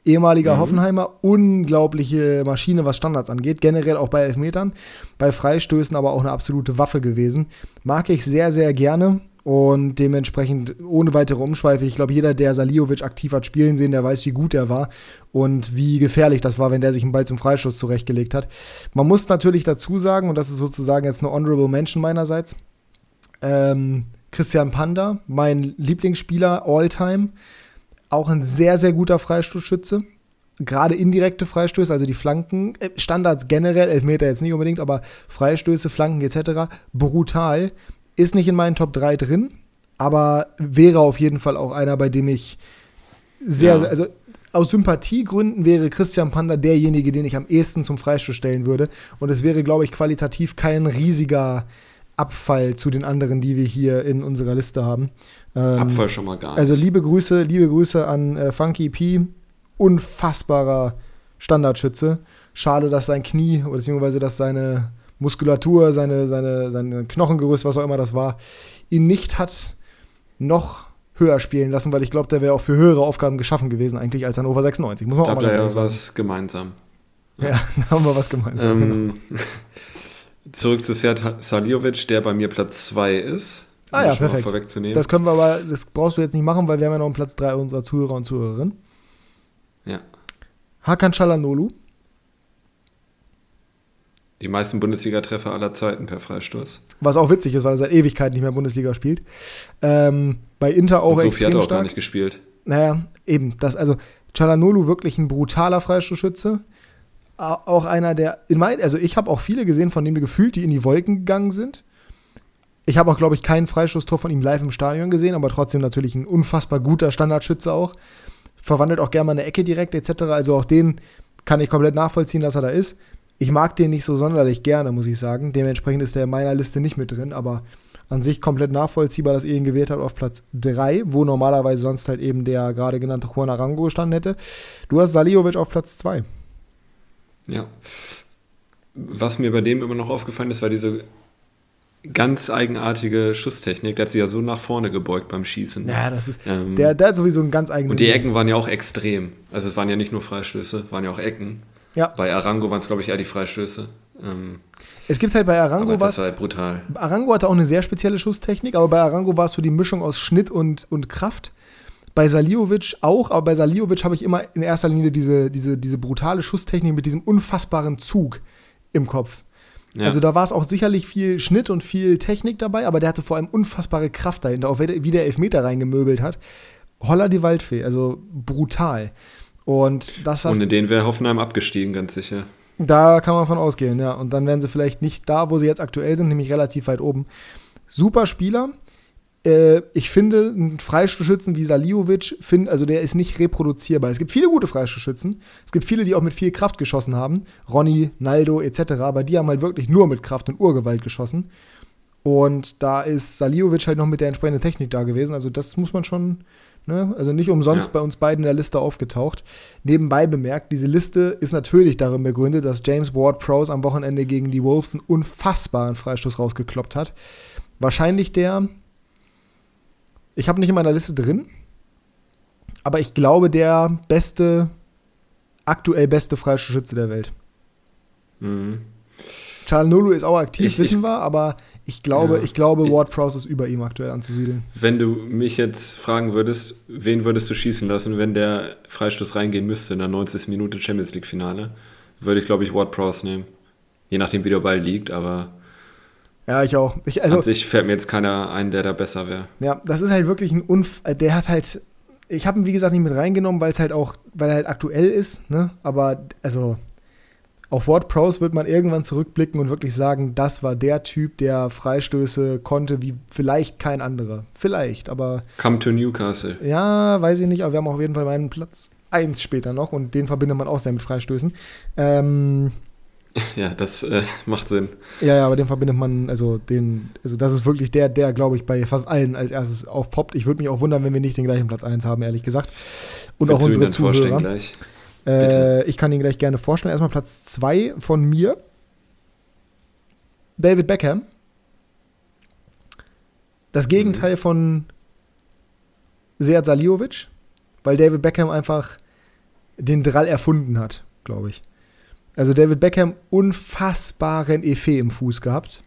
ehemaliger mhm. Hoffenheimer, unglaubliche Maschine, was Standards angeht, generell auch bei Elfmetern, bei Freistößen aber auch eine absolute Waffe gewesen. Mag ich sehr, sehr gerne. Und dementsprechend ohne weitere Umschweife, ich glaube, jeder, der Saliovic aktiv hat spielen sehen, der weiß, wie gut er war und wie gefährlich das war, wenn der sich einen Ball zum Freischuss zurechtgelegt hat. Man muss natürlich dazu sagen, und das ist sozusagen jetzt eine Honorable Mention meinerseits, ähm, Christian Panda, mein Lieblingsspieler all-time, auch ein sehr, sehr guter Freistoßschütze. Gerade indirekte Freistöße, also die Flanken, äh, Standards generell, Elfmeter jetzt nicht unbedingt, aber Freistöße, Flanken etc. brutal. Ist nicht in meinen Top 3 drin, aber wäre auf jeden Fall auch einer, bei dem ich sehr, ja. sehr also aus Sympathiegründen wäre Christian Panda derjenige, den ich am ehesten zum Freistoß stellen würde. Und es wäre, glaube ich, qualitativ kein riesiger Abfall zu den anderen, die wir hier in unserer Liste haben.
Ähm, Abfall schon mal gar nicht.
Also liebe Grüße, liebe Grüße an äh, Funky P. Unfassbarer Standardschütze. Schade, dass sein Knie, beziehungsweise dass seine Muskulatur, seine, seine, seine Knochengerüst, was auch immer das war, ihn nicht hat noch höher spielen lassen, weil ich glaube, der wäre auch für höhere Aufgaben geschaffen gewesen, eigentlich als Hannover 96.
Muss man da auch mal ja sagen. was gemeinsam.
Ja, ja da haben wir was gemeinsam. Ähm,
genau. Zurück zu Serd Saliovic, der bei mir Platz 2 ist.
Ah ja, perfekt. Das können wir aber, das brauchst du jetzt nicht machen, weil wir haben ja noch einen Platz 3 unserer Zuhörer und Zuhörerinnen.
Ja.
Hakan Chalanolu
die meisten Bundesliga-Treffer aller Zeiten per Freistoß.
Was auch witzig ist, weil er seit Ewigkeit nicht mehr Bundesliga spielt. Ähm, bei Inter auch Und
so extrem hat er auch stark. gar nicht gespielt.
Naja, eben. Das, also Chalanolu wirklich ein brutaler Freistoßschütze. Auch einer, der in mein, also ich habe auch viele gesehen, von denen gefühlt, die in die Wolken gegangen sind. Ich habe auch, glaube ich, keinen Freistoßtor von ihm live im Stadion gesehen, aber trotzdem natürlich ein unfassbar guter Standardschütze auch. Verwandelt auch gerne mal eine Ecke direkt etc. Also auch den kann ich komplett nachvollziehen, dass er da ist. Ich mag den nicht so sonderlich gerne, muss ich sagen. Dementsprechend ist der in meiner Liste nicht mit drin, aber an sich komplett nachvollziehbar, dass ihr ihn gewählt habt auf Platz 3, wo normalerweise sonst halt eben der gerade genannte Juan Arango gestanden hätte. Du hast Saliovic auf Platz 2.
Ja. Was mir bei dem immer noch aufgefallen ist, war diese ganz eigenartige Schusstechnik. Der hat sich ja so nach vorne gebeugt beim Schießen.
Ja, das ist. Ähm, der, der hat sowieso einen ganz eigenen.
Und die Ecken waren ja auch extrem. Also es waren ja nicht nur Freistöße, waren ja auch Ecken. Ja. Bei Arango waren es, glaube ich, eher die Freistöße. Ähm,
es gibt halt bei Arango
aber das war halt brutal.
Arango hatte auch eine sehr spezielle Schusstechnik, aber bei Arango war es so die Mischung aus Schnitt und, und Kraft. Bei Saliovic auch, aber bei Saliovic habe ich immer in erster Linie diese, diese, diese brutale Schusstechnik mit diesem unfassbaren Zug im Kopf. Ja. Also da war es auch sicherlich viel Schnitt und viel Technik dabei, aber der hatte vor allem unfassbare Kraft dahinter, auch wie der Elfmeter reingemöbelt hat. Holla die Waldfee, also brutal. Und das
Ohne den wäre Hoffenheim abgestiegen, ganz sicher.
Da kann man von ausgehen, ja. Und dann wären sie vielleicht nicht da, wo sie jetzt aktuell sind, nämlich relativ weit oben. Super Spieler. Äh, ich finde, ein Freistoßschützen wie Saliovic, find, also der ist nicht reproduzierbar. Es gibt viele gute Freistoßschützen. Es gibt viele, die auch mit viel Kraft geschossen haben. Ronny, Naldo etc. Aber die haben halt wirklich nur mit Kraft und Urgewalt geschossen. Und da ist Saliovic halt noch mit der entsprechenden Technik da gewesen. Also das muss man schon, ne? also nicht umsonst ja. bei uns beiden in der Liste aufgetaucht. Nebenbei bemerkt, diese Liste ist natürlich darin begründet, dass James Ward Prowse am Wochenende gegen die Wolves einen unfassbaren Freistoß rausgekloppt hat. Wahrscheinlich der, ich habe nicht in meiner Liste drin, aber ich glaube der beste, aktuell beste Freistoßschütze der Welt. Mhm. Charles Nulu ist auch aktiv, ich, wissen ich, wir, aber ich glaube, ja, ich glaube, Ward Prowse ist über ihm aktuell anzusiedeln.
Wenn du mich jetzt fragen würdest, wen würdest du schießen lassen, wenn der Freistoß reingehen müsste in der 90. Minute Champions League Finale, würde ich, glaube ich, Ward Prowse nehmen. Je nachdem, wie der Ball liegt, aber.
Ja, ich auch.
Ich, also, an sich fällt mir jetzt keiner ein, der da besser wäre.
Ja, das ist halt wirklich ein Unf. Der hat halt. Ich habe ihn, wie gesagt, nicht mit reingenommen, weil es halt auch, weil er halt aktuell ist, ne? Aber, also, auf Ward Prowse wird man irgendwann zurückblicken und wirklich sagen, das war der Typ, der Freistöße konnte wie vielleicht kein anderer. Vielleicht, aber.
Come to Newcastle.
Ja, weiß ich nicht, aber wir haben auf jeden Fall meinen Platz 1 später noch und den verbindet man auch sehr mit Freistößen. Ähm,
ja, das äh, macht Sinn.
Ja, ja, aber den verbindet man, also den, also das ist wirklich der, der, glaube ich, bei fast allen als erstes aufpoppt. Ich würde mich auch wundern, wenn wir nicht den gleichen Platz 1 haben, ehrlich gesagt. Und Willst auch unsere Zuhörer. Gleich? Äh, ich kann ihn gleich gerne vorstellen. Erstmal Platz 2 von mir. David Beckham. Das Gegenteil mhm. von Sead Saliovic, weil David Beckham einfach den Drall erfunden hat, glaube ich. Also David Beckham unfassbaren Effet im Fuß gehabt.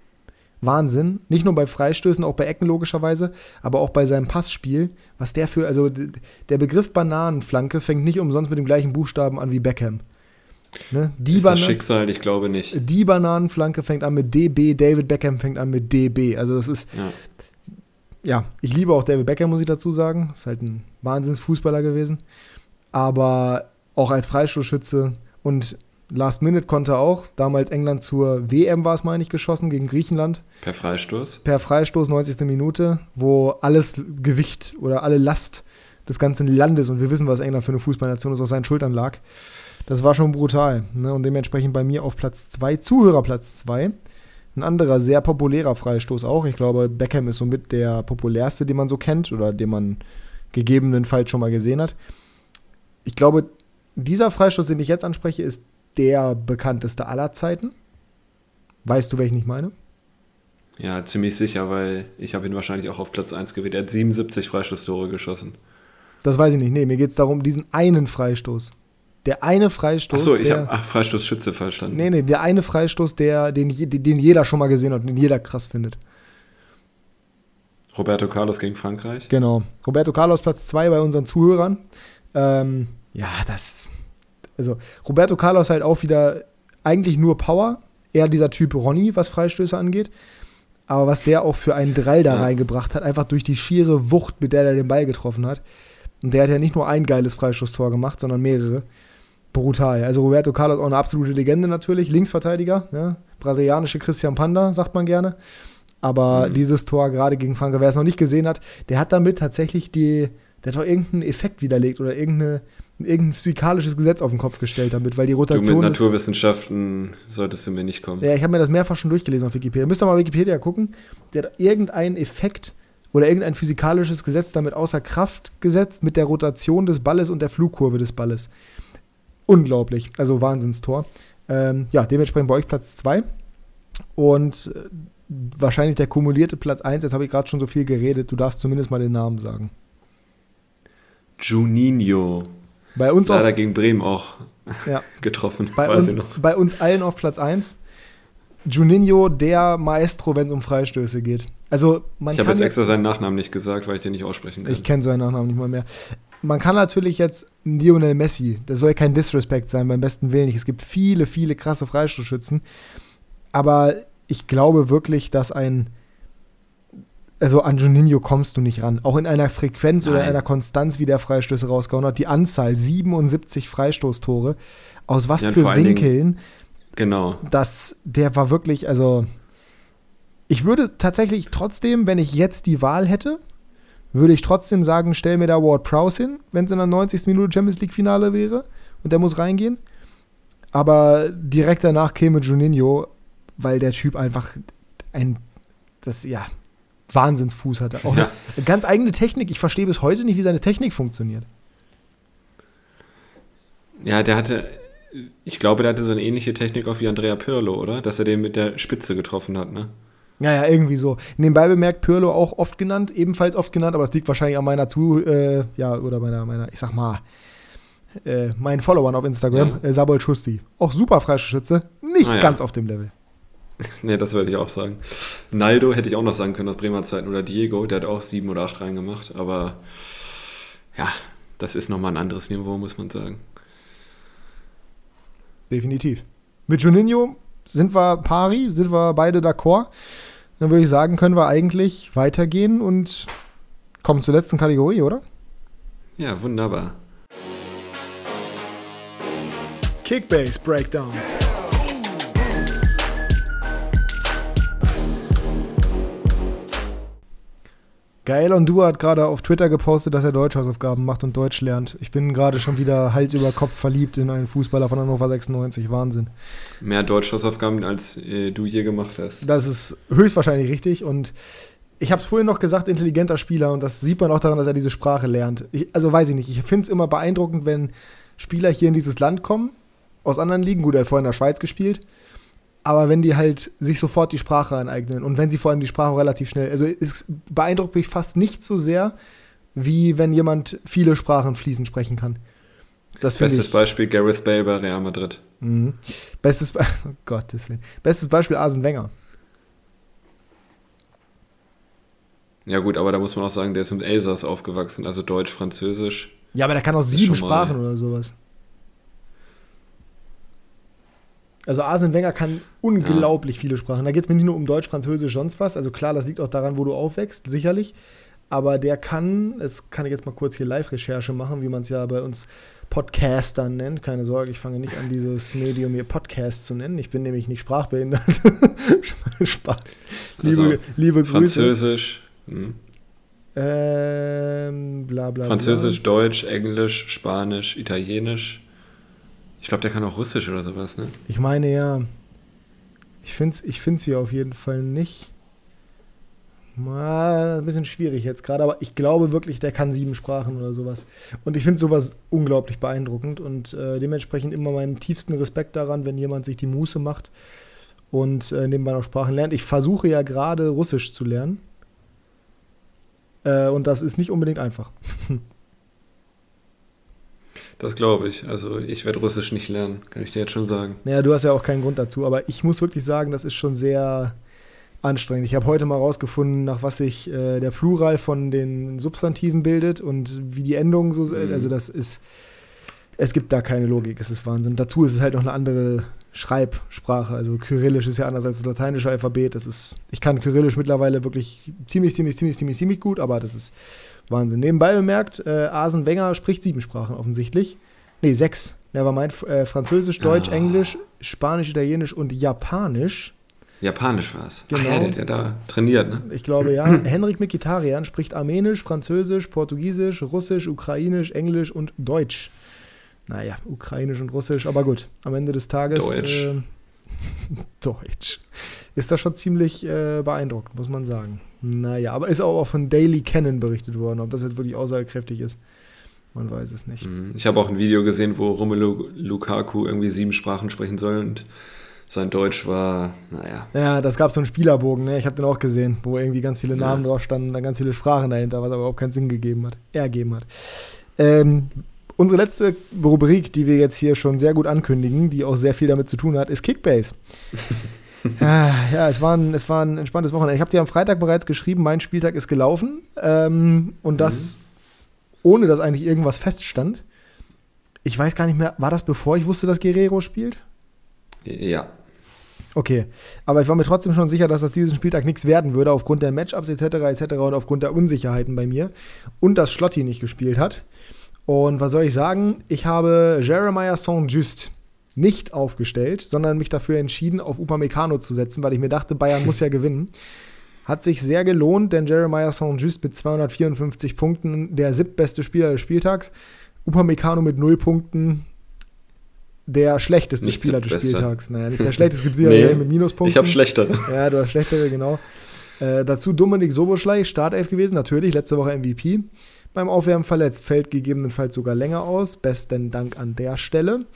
Wahnsinn. Nicht nur bei Freistößen, auch bei Ecken logischerweise, aber auch bei seinem Passspiel. Was der für, also der Begriff Bananenflanke fängt nicht umsonst mit dem gleichen Buchstaben an wie Beckham.
Ne? Die ist das Schicksal, ich glaube nicht.
Die Bananenflanke fängt an mit DB, David Beckham fängt an mit DB. Also das ist, ja, ja ich liebe auch David Beckham, muss ich dazu sagen. Ist halt ein Wahnsinnsfußballer gewesen. Aber auch als Freistoßschütze und Last Minute konnte auch. Damals England zur WM war es, meine ich, geschossen gegen Griechenland.
Per Freistoß?
Per Freistoß, 90. Minute, wo alles Gewicht oder alle Last des ganzen Landes, und wir wissen, was England für eine Fußballnation ist, auf seinen Schultern lag. Das war schon brutal. Ne? Und dementsprechend bei mir auf Platz 2, Zuhörerplatz 2. Ein anderer sehr populärer Freistoß auch. Ich glaube, Beckham ist somit der populärste, den man so kennt oder den man gegebenenfalls schon mal gesehen hat. Ich glaube, dieser Freistoß, den ich jetzt anspreche, ist der bekannteste aller Zeiten. Weißt du, welchen ich meine?
Ja, ziemlich sicher, weil ich habe ihn wahrscheinlich auch auf Platz 1 gewählt. Er hat 77 Freistoßtore geschossen.
Das weiß ich nicht. Nee, mir geht es darum, diesen einen Freistoß. Der eine Freistoß.
Achso, ich habe Freistoßschütze verstanden.
Nee, nee, der eine Freistoß, der, den, den jeder schon mal gesehen hat und den jeder krass findet.
Roberto Carlos gegen Frankreich?
Genau. Roberto Carlos Platz 2 bei unseren Zuhörern. Ähm, ja, das also Roberto Carlos halt auch wieder eigentlich nur Power, eher dieser Typ Ronny, was Freistöße angeht. Aber was der auch für einen Drall da ja. reingebracht hat, einfach durch die schiere Wucht, mit der er den Ball getroffen hat. Und der hat ja nicht nur ein geiles Freistoßtor gemacht, sondern mehrere. Brutal. Also Roberto Carlos auch eine absolute Legende natürlich, Linksverteidiger, ja? brasilianische Christian Panda, sagt man gerne. Aber mhm. dieses Tor gerade gegen Franke, wer es noch nicht gesehen hat, der hat damit tatsächlich die, der hat doch irgendeinen Effekt widerlegt oder irgendeine, irgendein physikalisches Gesetz auf den Kopf gestellt damit, weil die Rotation. Du
mit Naturwissenschaften solltest du mir nicht kommen.
Ja, ich habe mir das mehrfach schon durchgelesen auf Wikipedia. Müsst ihr mal Wikipedia gucken. Der hat irgendeinen Effekt oder irgendein physikalisches Gesetz damit außer Kraft gesetzt mit der Rotation des Balles und der Flugkurve des Balles. Unglaublich. Also Wahnsinnstor. Ähm, ja, dementsprechend bei euch Platz 2. Und äh, wahrscheinlich der kumulierte Platz 1. Jetzt habe ich gerade schon so viel geredet. Du darfst zumindest mal den Namen sagen.
Juninho.
Bei uns
Leider auf, gegen Bremen auch
ja.
getroffen.
Bei uns, bei uns allen auf Platz 1. Juninho, der Maestro, wenn es um Freistöße geht. Also
man ich habe jetzt extra seinen Nachnamen nicht gesagt, weil ich den nicht aussprechen kann.
Ich kenne seinen Nachnamen nicht mal mehr. Man kann natürlich jetzt Lionel Messi, das soll kein Disrespect sein, beim besten Willen nicht. Es gibt viele, viele krasse Freistoßschützen. Aber ich glaube wirklich, dass ein also an Juninho kommst du nicht ran. Auch in einer Frequenz Nein. oder einer Konstanz, wie der Freistöße rausgehauen hat. Die Anzahl 77 Freistoßtore. Aus was ja, für Winkeln. Dingen,
genau.
Das, der war wirklich, also. Ich würde tatsächlich trotzdem, wenn ich jetzt die Wahl hätte, würde ich trotzdem sagen, stell mir da Ward Prowse hin, wenn es in der 90. Minute Champions League Finale wäre und der muss reingehen. Aber direkt danach käme Juninho, weil der Typ einfach ein das, ja, Wahnsinnsfuß hatte. Auch ja. eine ganz eigene Technik. Ich verstehe bis heute nicht, wie seine Technik funktioniert.
Ja, der hatte, ich glaube, der hatte so eine ähnliche Technik auch wie Andrea Pirlo, oder? Dass er den mit der Spitze getroffen hat, ne?
Ja, ja, irgendwie so. Nebenbei bemerkt, Pirlo auch oft genannt, ebenfalls oft genannt, aber das liegt wahrscheinlich an meiner zu, äh, ja, oder meiner, meiner, ich sag mal, äh, meinen Followern auf Instagram, ja. äh, Sabol Schusti. Auch super Freischütze, nicht ah, ja. ganz auf dem Level.
nee, das würde ich auch sagen. Naldo hätte ich auch noch sagen können aus Bremer Zeiten oder Diego, der hat auch sieben oder acht reingemacht, aber ja, das ist nochmal ein anderes Niveau, muss man sagen.
Definitiv. Mit Juninho sind wir pari, sind wir beide d'accord. Dann würde ich sagen, können wir eigentlich weitergehen und kommen zur letzten Kategorie, oder?
Ja, wunderbar.
Kickbase Breakdown. Geil, und du hat gerade auf Twitter gepostet, dass er Deutschhausaufgaben macht und Deutsch lernt. Ich bin gerade schon wieder Hals über Kopf verliebt in einen Fußballer von Hannover 96. Wahnsinn.
Mehr Deutschhausaufgaben, als äh, du je gemacht hast.
Das ist höchstwahrscheinlich richtig. Und ich habe es vorhin noch gesagt, intelligenter Spieler. Und das sieht man auch daran, dass er diese Sprache lernt. Ich, also weiß ich nicht. Ich finde es immer beeindruckend, wenn Spieler hier in dieses Land kommen, aus anderen Ligen. Gut, er hat vorhin in der Schweiz gespielt aber wenn die halt sich sofort die Sprache aneignen und wenn sie vor allem die Sprache relativ schnell, also es beeindruckt mich fast nicht so sehr, wie wenn jemand viele Sprachen fließend sprechen kann.
Das Bestes ich, Beispiel Gareth Bale bei Real Madrid.
Mhm. Bestes, Be oh Gottes Willen. Bestes Beispiel Arsene Wenger.
Ja gut, aber da muss man auch sagen, der ist im Elsass aufgewachsen, also Deutsch, Französisch.
Ja, aber der kann auch sieben Sprachen oder sowas. Also Arsene Wenger kann unglaublich ja. viele Sprachen. Da geht es mir nicht nur um Deutsch, Französisch, sonst was. Also klar, das liegt auch daran, wo du aufwächst, sicherlich. Aber der kann, das kann ich jetzt mal kurz hier Live-Recherche machen, wie man es ja bei uns Podcastern nennt. Keine Sorge, ich fange nicht an, dieses Medium hier Podcast zu nennen. Ich bin nämlich nicht sprachbehindert. Spaß. Liebe, also, liebe Grüße.
Französisch. Hm.
Ähm, bla, bla,
Französisch, bla. Deutsch, Englisch, Spanisch, Italienisch. Ich glaube, der kann auch Russisch oder sowas, ne?
Ich meine ja. Ich finde es ich find's hier auf jeden Fall nicht. Mal ein bisschen schwierig jetzt gerade, aber ich glaube wirklich, der kann sieben Sprachen oder sowas. Und ich finde sowas unglaublich beeindruckend und äh, dementsprechend immer meinen tiefsten Respekt daran, wenn jemand sich die Muße macht und äh, nebenbei noch Sprachen lernt. Ich versuche ja gerade Russisch zu lernen. Äh, und das ist nicht unbedingt einfach.
Das glaube ich. Also ich werde Russisch nicht lernen, kann ich dir jetzt schon sagen.
Naja, du hast ja auch keinen Grund dazu, aber ich muss wirklich sagen, das ist schon sehr anstrengend. Ich habe heute mal rausgefunden, nach was sich äh, der Plural von den Substantiven bildet und wie die Endungen so sind. Mhm. Also das ist, es gibt da keine Logik, es ist Wahnsinn. Dazu ist es halt noch eine andere Schreibsprache. Also Kyrillisch ist ja anders als das lateinische Alphabet. Das ist, ich kann Kyrillisch mittlerweile wirklich ziemlich, ziemlich, ziemlich, ziemlich, ziemlich gut, aber das ist Wahnsinn. Nebenbei bemerkt, äh, Asen Wenger spricht sieben Sprachen offensichtlich. Nee, sechs. war mein Äh, Französisch, Deutsch, ah. Englisch, Spanisch, Italienisch und Japanisch.
Japanisch war es. Genau. Ach ja, der ja da trainiert, ne?
Ich glaube, ja. Henrik Mikitarian spricht Armenisch, Französisch, Portugiesisch, Russisch, Ukrainisch, Englisch und Deutsch. Naja, Ukrainisch und Russisch, aber gut. Am Ende des Tages.
Deutsch. Äh,
Deutsch. Ist das schon ziemlich äh, beeindruckend, muss man sagen. Naja, aber ist auch von Daily Cannon berichtet worden. Ob das jetzt wirklich aussagekräftig ist, man weiß es nicht.
Mhm. Ich habe auch ein Video gesehen, wo Romelu Lukaku irgendwie sieben Sprachen sprechen soll und sein Deutsch war, naja.
Ja, das gab so einen Spielerbogen, ne? ich habe den auch gesehen, wo irgendwie ganz viele Namen ja. drauf standen, dann ganz viele Sprachen dahinter, was aber auch keinen Sinn gegeben hat, ergeben hat. Ähm, unsere letzte Rubrik, die wir jetzt hier schon sehr gut ankündigen, die auch sehr viel damit zu tun hat, ist Kickbase. ja, ja, es war, ein, es war ein entspanntes Wochenende. Ich habe dir am Freitag bereits geschrieben, mein Spieltag ist gelaufen. Ähm, und das, mhm. ohne dass eigentlich irgendwas feststand. Ich weiß gar nicht mehr, war das bevor ich wusste, dass Guerrero spielt?
Ja.
Okay, aber ich war mir trotzdem schon sicher, dass das diesen Spieltag nichts werden würde, aufgrund der Matchups etc. etc. und aufgrund der Unsicherheiten bei mir. Und dass Schlotti nicht gespielt hat. Und was soll ich sagen? Ich habe Jeremiah Saint-Just nicht aufgestellt, sondern mich dafür entschieden, auf Upamecano zu setzen, weil ich mir dachte, Bayern muss ja gewinnen. Hat sich sehr gelohnt, denn Jeremiah Saint-Just mit 254 Punkten der siebtbeste Spieler des Spieltags. Upamecano mit 0 Punkten der schlechteste nicht Spieler des Spieltags. Naja, nicht der schlechteste, es gibt nee,
mit Minuspunkten. Ich habe schlechtere.
Ja, du hast schlechtere, genau. Äh, dazu Dominik Soboschlei, Startelf gewesen, natürlich, letzte Woche MVP. Beim Aufwärmen verletzt, fällt gegebenenfalls sogar länger aus. Besten Dank an der Stelle.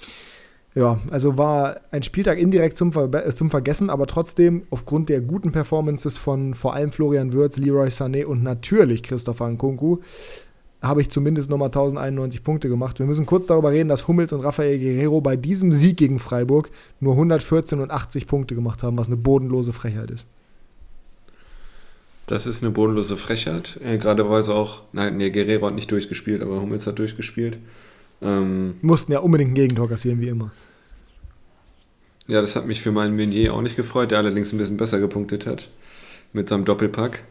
Ja, also war ein Spieltag indirekt zum, Ver äh, zum Vergessen, aber trotzdem aufgrund der guten Performances von vor allem Florian Würz, Leroy Sané und natürlich Christopher Nkunku habe ich zumindest nochmal 1091 Punkte gemacht. Wir müssen kurz darüber reden, dass Hummels und Rafael Guerrero bei diesem Sieg gegen Freiburg nur 114 und 80 Punkte gemacht haben, was eine bodenlose Frechheit ist.
Das ist eine bodenlose Frechheit. Äh, gerade weil sie auch, nein, nee, Guerrero hat nicht durchgespielt, aber Hummels hat durchgespielt.
Ähm, Mussten ja unbedingt ein Gegentor kassieren, wie immer.
Ja, das hat mich für meinen Meunier auch nicht gefreut, der allerdings ein bisschen besser gepunktet hat mit seinem Doppelpack.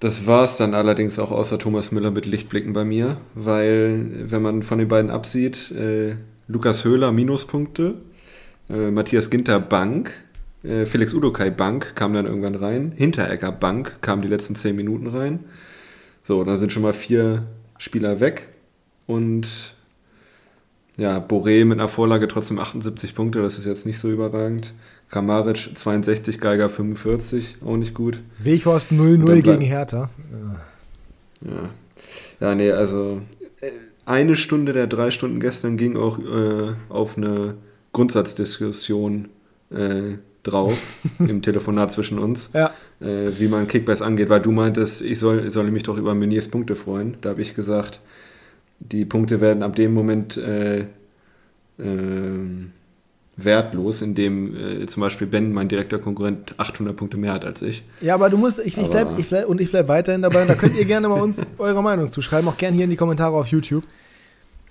Das war es dann allerdings auch außer Thomas Müller mit Lichtblicken bei mir, weil wenn man von den beiden absieht, äh, Lukas Höhler Minuspunkte, äh, Matthias Ginter Bank, äh, Felix Udokai Bank kam dann irgendwann rein, Hinteregger Bank kam die letzten zehn Minuten rein. So, dann sind schon mal vier Spieler weg und ja, Boré mit einer Vorlage trotzdem 78 Punkte, das ist jetzt nicht so überragend. Kramaric 62, Geiger 45, auch nicht gut.
Weghorst 0-0 gegen Hertha.
Ja. ja, nee, also äh, eine Stunde der drei Stunden gestern ging auch äh, auf eine Grundsatzdiskussion äh, drauf im Telefonat zwischen uns,
ja.
äh, wie man Kickbacks angeht, weil du meintest, ich soll, soll mich doch über Meniers Punkte freuen. Da habe ich gesagt, die Punkte werden ab dem Moment äh, äh, wertlos, indem äh, zum Beispiel Ben, mein direkter Konkurrent, 800 Punkte mehr hat als ich.
Ja, aber du musst, ich, ich bleib, ich bleib, und ich bleibe weiterhin dabei. Da könnt ihr gerne mal uns eure Meinung zuschreiben, auch gerne hier in die Kommentare auf YouTube.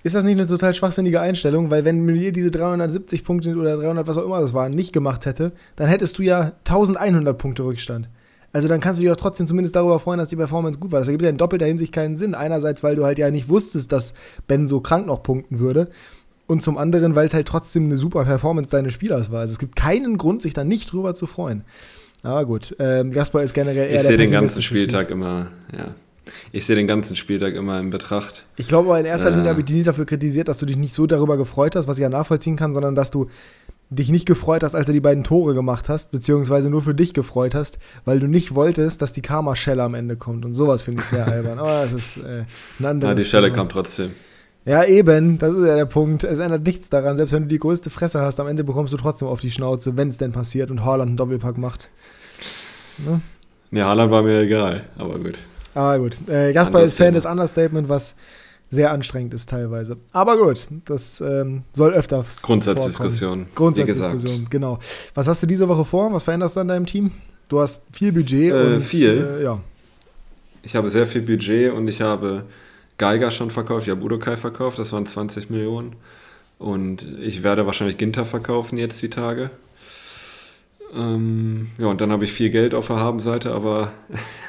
Ist das nicht eine total schwachsinnige Einstellung? Weil wenn Meunier diese 370 Punkte oder 300, was auch immer das war, nicht gemacht hätte, dann hättest du ja 1100 Punkte Rückstand. Also dann kannst du dich doch trotzdem zumindest darüber freuen, dass die Performance gut war. Das ergibt ja in doppelter Hinsicht keinen Sinn. Einerseits, weil du halt ja nicht wusstest, dass Ben so krank noch punkten würde und zum anderen, weil es halt trotzdem eine super Performance deines Spielers war. Also es gibt keinen Grund, sich da nicht drüber zu freuen. Aber gut, ähm, Gaspar ist generell
eher Ich sehe den ganzen Spieltag immer, ja. Ich sehe den ganzen Spieltag immer in Betracht.
Ich glaube aber in erster Linie habe ich dich nicht dafür kritisiert, dass du dich nicht so darüber gefreut hast, was ich ja nachvollziehen kann, sondern dass du dich nicht gefreut hast, als du die beiden Tore gemacht hast, beziehungsweise nur für dich gefreut hast, weil du nicht wolltest, dass die Karma-Schelle am Ende kommt. Und sowas finde ich sehr albern. Aber das ist äh,
ein anderes Ja, die Schelle kam trotzdem.
Ja, eben, das ist ja der Punkt. Es ändert nichts daran. Selbst wenn du die größte Fresse hast, am Ende bekommst du trotzdem auf die Schnauze, wenn es denn passiert und Haaland einen Doppelpack macht.
Ne? Ne, Haaland war mir egal, aber gut.
Aber gut. Äh, Gaspar ist Fan des Understatement, was sehr anstrengend ist teilweise. Aber gut, das ähm, soll öfters.
Grundsatzdiskussion.
Grundsatzdiskussion, genau. Was hast du diese Woche vor? Was veränderst du an deinem Team? Du hast viel Budget
äh, und viel. Äh, ja. Ich habe sehr viel Budget und ich habe Geiger schon verkauft, ich habe Udokai verkauft, das waren 20 Millionen. Und ich werde wahrscheinlich Ginter verkaufen jetzt die Tage. Ähm, ja, und dann habe ich viel Geld auf der Habenseite, aber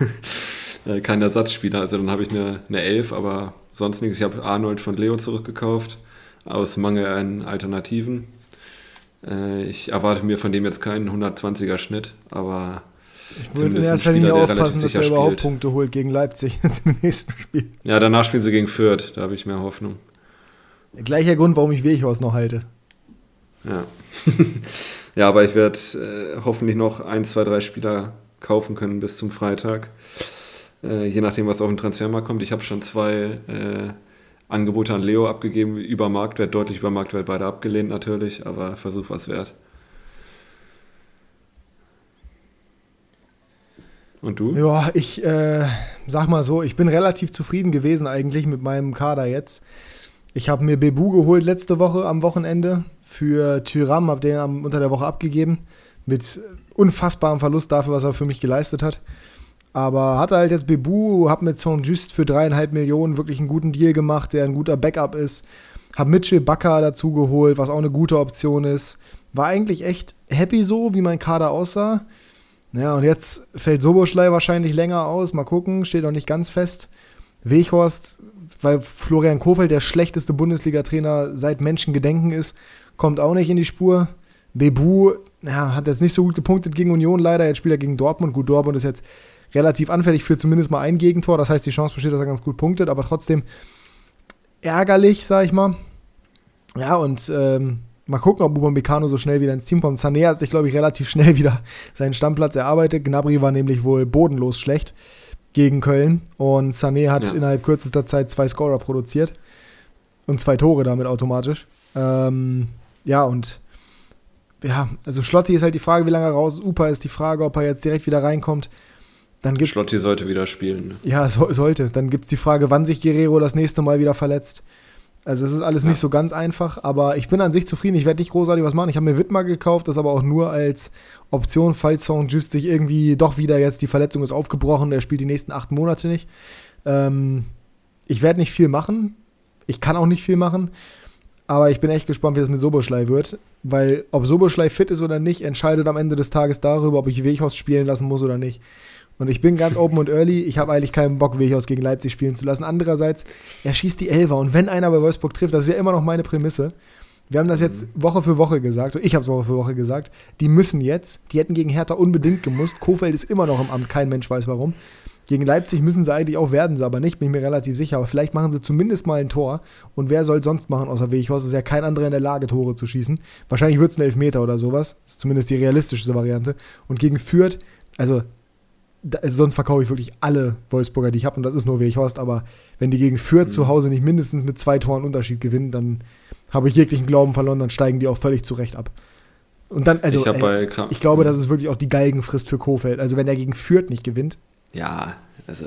äh, kein Ersatzspieler. Also dann habe ich eine, eine 11, aber sonst nichts. Ich habe Arnold von Leo zurückgekauft, aus Mangel an Alternativen. Äh, ich erwarte mir von dem jetzt keinen 120er Schnitt, aber
ich würde in erster Linie aufpassen, dass er überhaupt spielt. Punkte holt gegen Leipzig im nächsten Spiel.
Ja, danach spielen sie gegen Fürth, da habe ich mehr Hoffnung.
Gleicher Grund, warum ich Weghaus noch halte.
Ja. ja, aber ich werde äh, hoffentlich noch ein, zwei, drei Spieler kaufen können bis zum Freitag. Äh, je nachdem, was auf den Transfermarkt kommt. Ich habe schon zwei äh, Angebote an Leo abgegeben, über Marktwert, deutlich über Marktwert, beide abgelehnt natürlich, aber Versuch was wert. Und du?
Ja, ich äh, sag mal so, ich bin relativ zufrieden gewesen eigentlich mit meinem Kader jetzt. Ich habe mir Bebu geholt letzte Woche am Wochenende für Tyram, habe den unter der Woche abgegeben. Mit unfassbarem Verlust dafür, was er für mich geleistet hat. Aber hatte halt jetzt Bebu, habe mit Son Just für dreieinhalb Millionen wirklich einen guten Deal gemacht, der ein guter Backup ist. Habe Mitchell Bakker dazu geholt, was auch eine gute Option ist. War eigentlich echt happy so, wie mein Kader aussah. Ja, und jetzt fällt Soboschlei wahrscheinlich länger aus. Mal gucken, steht noch nicht ganz fest. Weghorst, weil Florian Kofeld der schlechteste Bundesliga-Trainer seit Menschengedenken ist, kommt auch nicht in die Spur. Bebu ja, hat jetzt nicht so gut gepunktet gegen Union leider. Jetzt spielt er gegen Dortmund. Gut, Dortmund ist jetzt relativ anfällig für zumindest mal ein Gegentor. Das heißt, die Chance besteht, dass er ganz gut punktet, aber trotzdem ärgerlich, sag ich mal. Ja, und ähm, Mal gucken, ob Upamecano so schnell wieder ins Team kommt. Sané hat sich, glaube ich, relativ schnell wieder seinen Stammplatz erarbeitet. Gnabry war nämlich wohl bodenlos schlecht gegen Köln und Sané hat ja. innerhalb kürzester Zeit zwei Scorer produziert und zwei Tore damit automatisch. Ähm, ja, und ja, also Schlotti ist halt die Frage, wie lange er raus ist. Upa ist die Frage, ob er jetzt direkt wieder reinkommt. Dann gibt's,
Schlotti sollte wieder spielen. Ne?
Ja, so, sollte. Dann gibt es die Frage, wann sich Guerrero das nächste Mal wieder verletzt. Also es ist alles ja. nicht so ganz einfach, aber ich bin an sich zufrieden. Ich werde nicht großartig was machen. Ich habe mir Widmer gekauft, das aber auch nur als Option, falls Song Just sich irgendwie doch wieder jetzt die Verletzung ist aufgebrochen, der spielt die nächsten acht Monate nicht. Ähm, ich werde nicht viel machen. Ich kann auch nicht viel machen. Aber ich bin echt gespannt, wie das mit Soboschlei wird. Weil ob Soboschlei fit ist oder nicht, entscheidet am Ende des Tages darüber, ob ich Weghorst spielen lassen muss oder nicht. Und ich bin ganz open und early. Ich habe eigentlich keinen Bock, Wechhaus gegen Leipzig spielen zu lassen. Andererseits, er schießt die Elfer. Und wenn einer bei Wolfsburg trifft, das ist ja immer noch meine Prämisse. Wir haben das jetzt. Woche für Woche gesagt, ich habe es Woche für Woche gesagt, die müssen jetzt, die hätten gegen Hertha unbedingt gemusst. Kofeld ist immer noch im Amt, kein Mensch weiß warum. Gegen Leipzig müssen sie eigentlich auch, werden sie aber nicht, bin ich mir relativ sicher. Aber vielleicht machen sie zumindest mal ein Tor. Und wer soll sonst machen außer Weghorst? Ist ja kein anderer in der Lage, Tore zu schießen. Wahrscheinlich wird es ein Elfmeter oder sowas. Ist zumindest die realistischste Variante. Und gegen Fürth, also also sonst verkaufe ich wirklich alle Wolfsburger, die ich habe, und das ist nur Weghorst, aber wenn die gegen Fürth mhm. zu Hause nicht mindestens mit zwei Toren Unterschied gewinnen, dann habe ich jeglichen Glauben verloren, dann steigen die auch völlig zurecht ab. Und dann, also, ich, ey, ich glaube, das ist wirklich auch die Galgenfrist für Kofeld. Also, wenn er gegen Fürth nicht gewinnt.
Ja, also,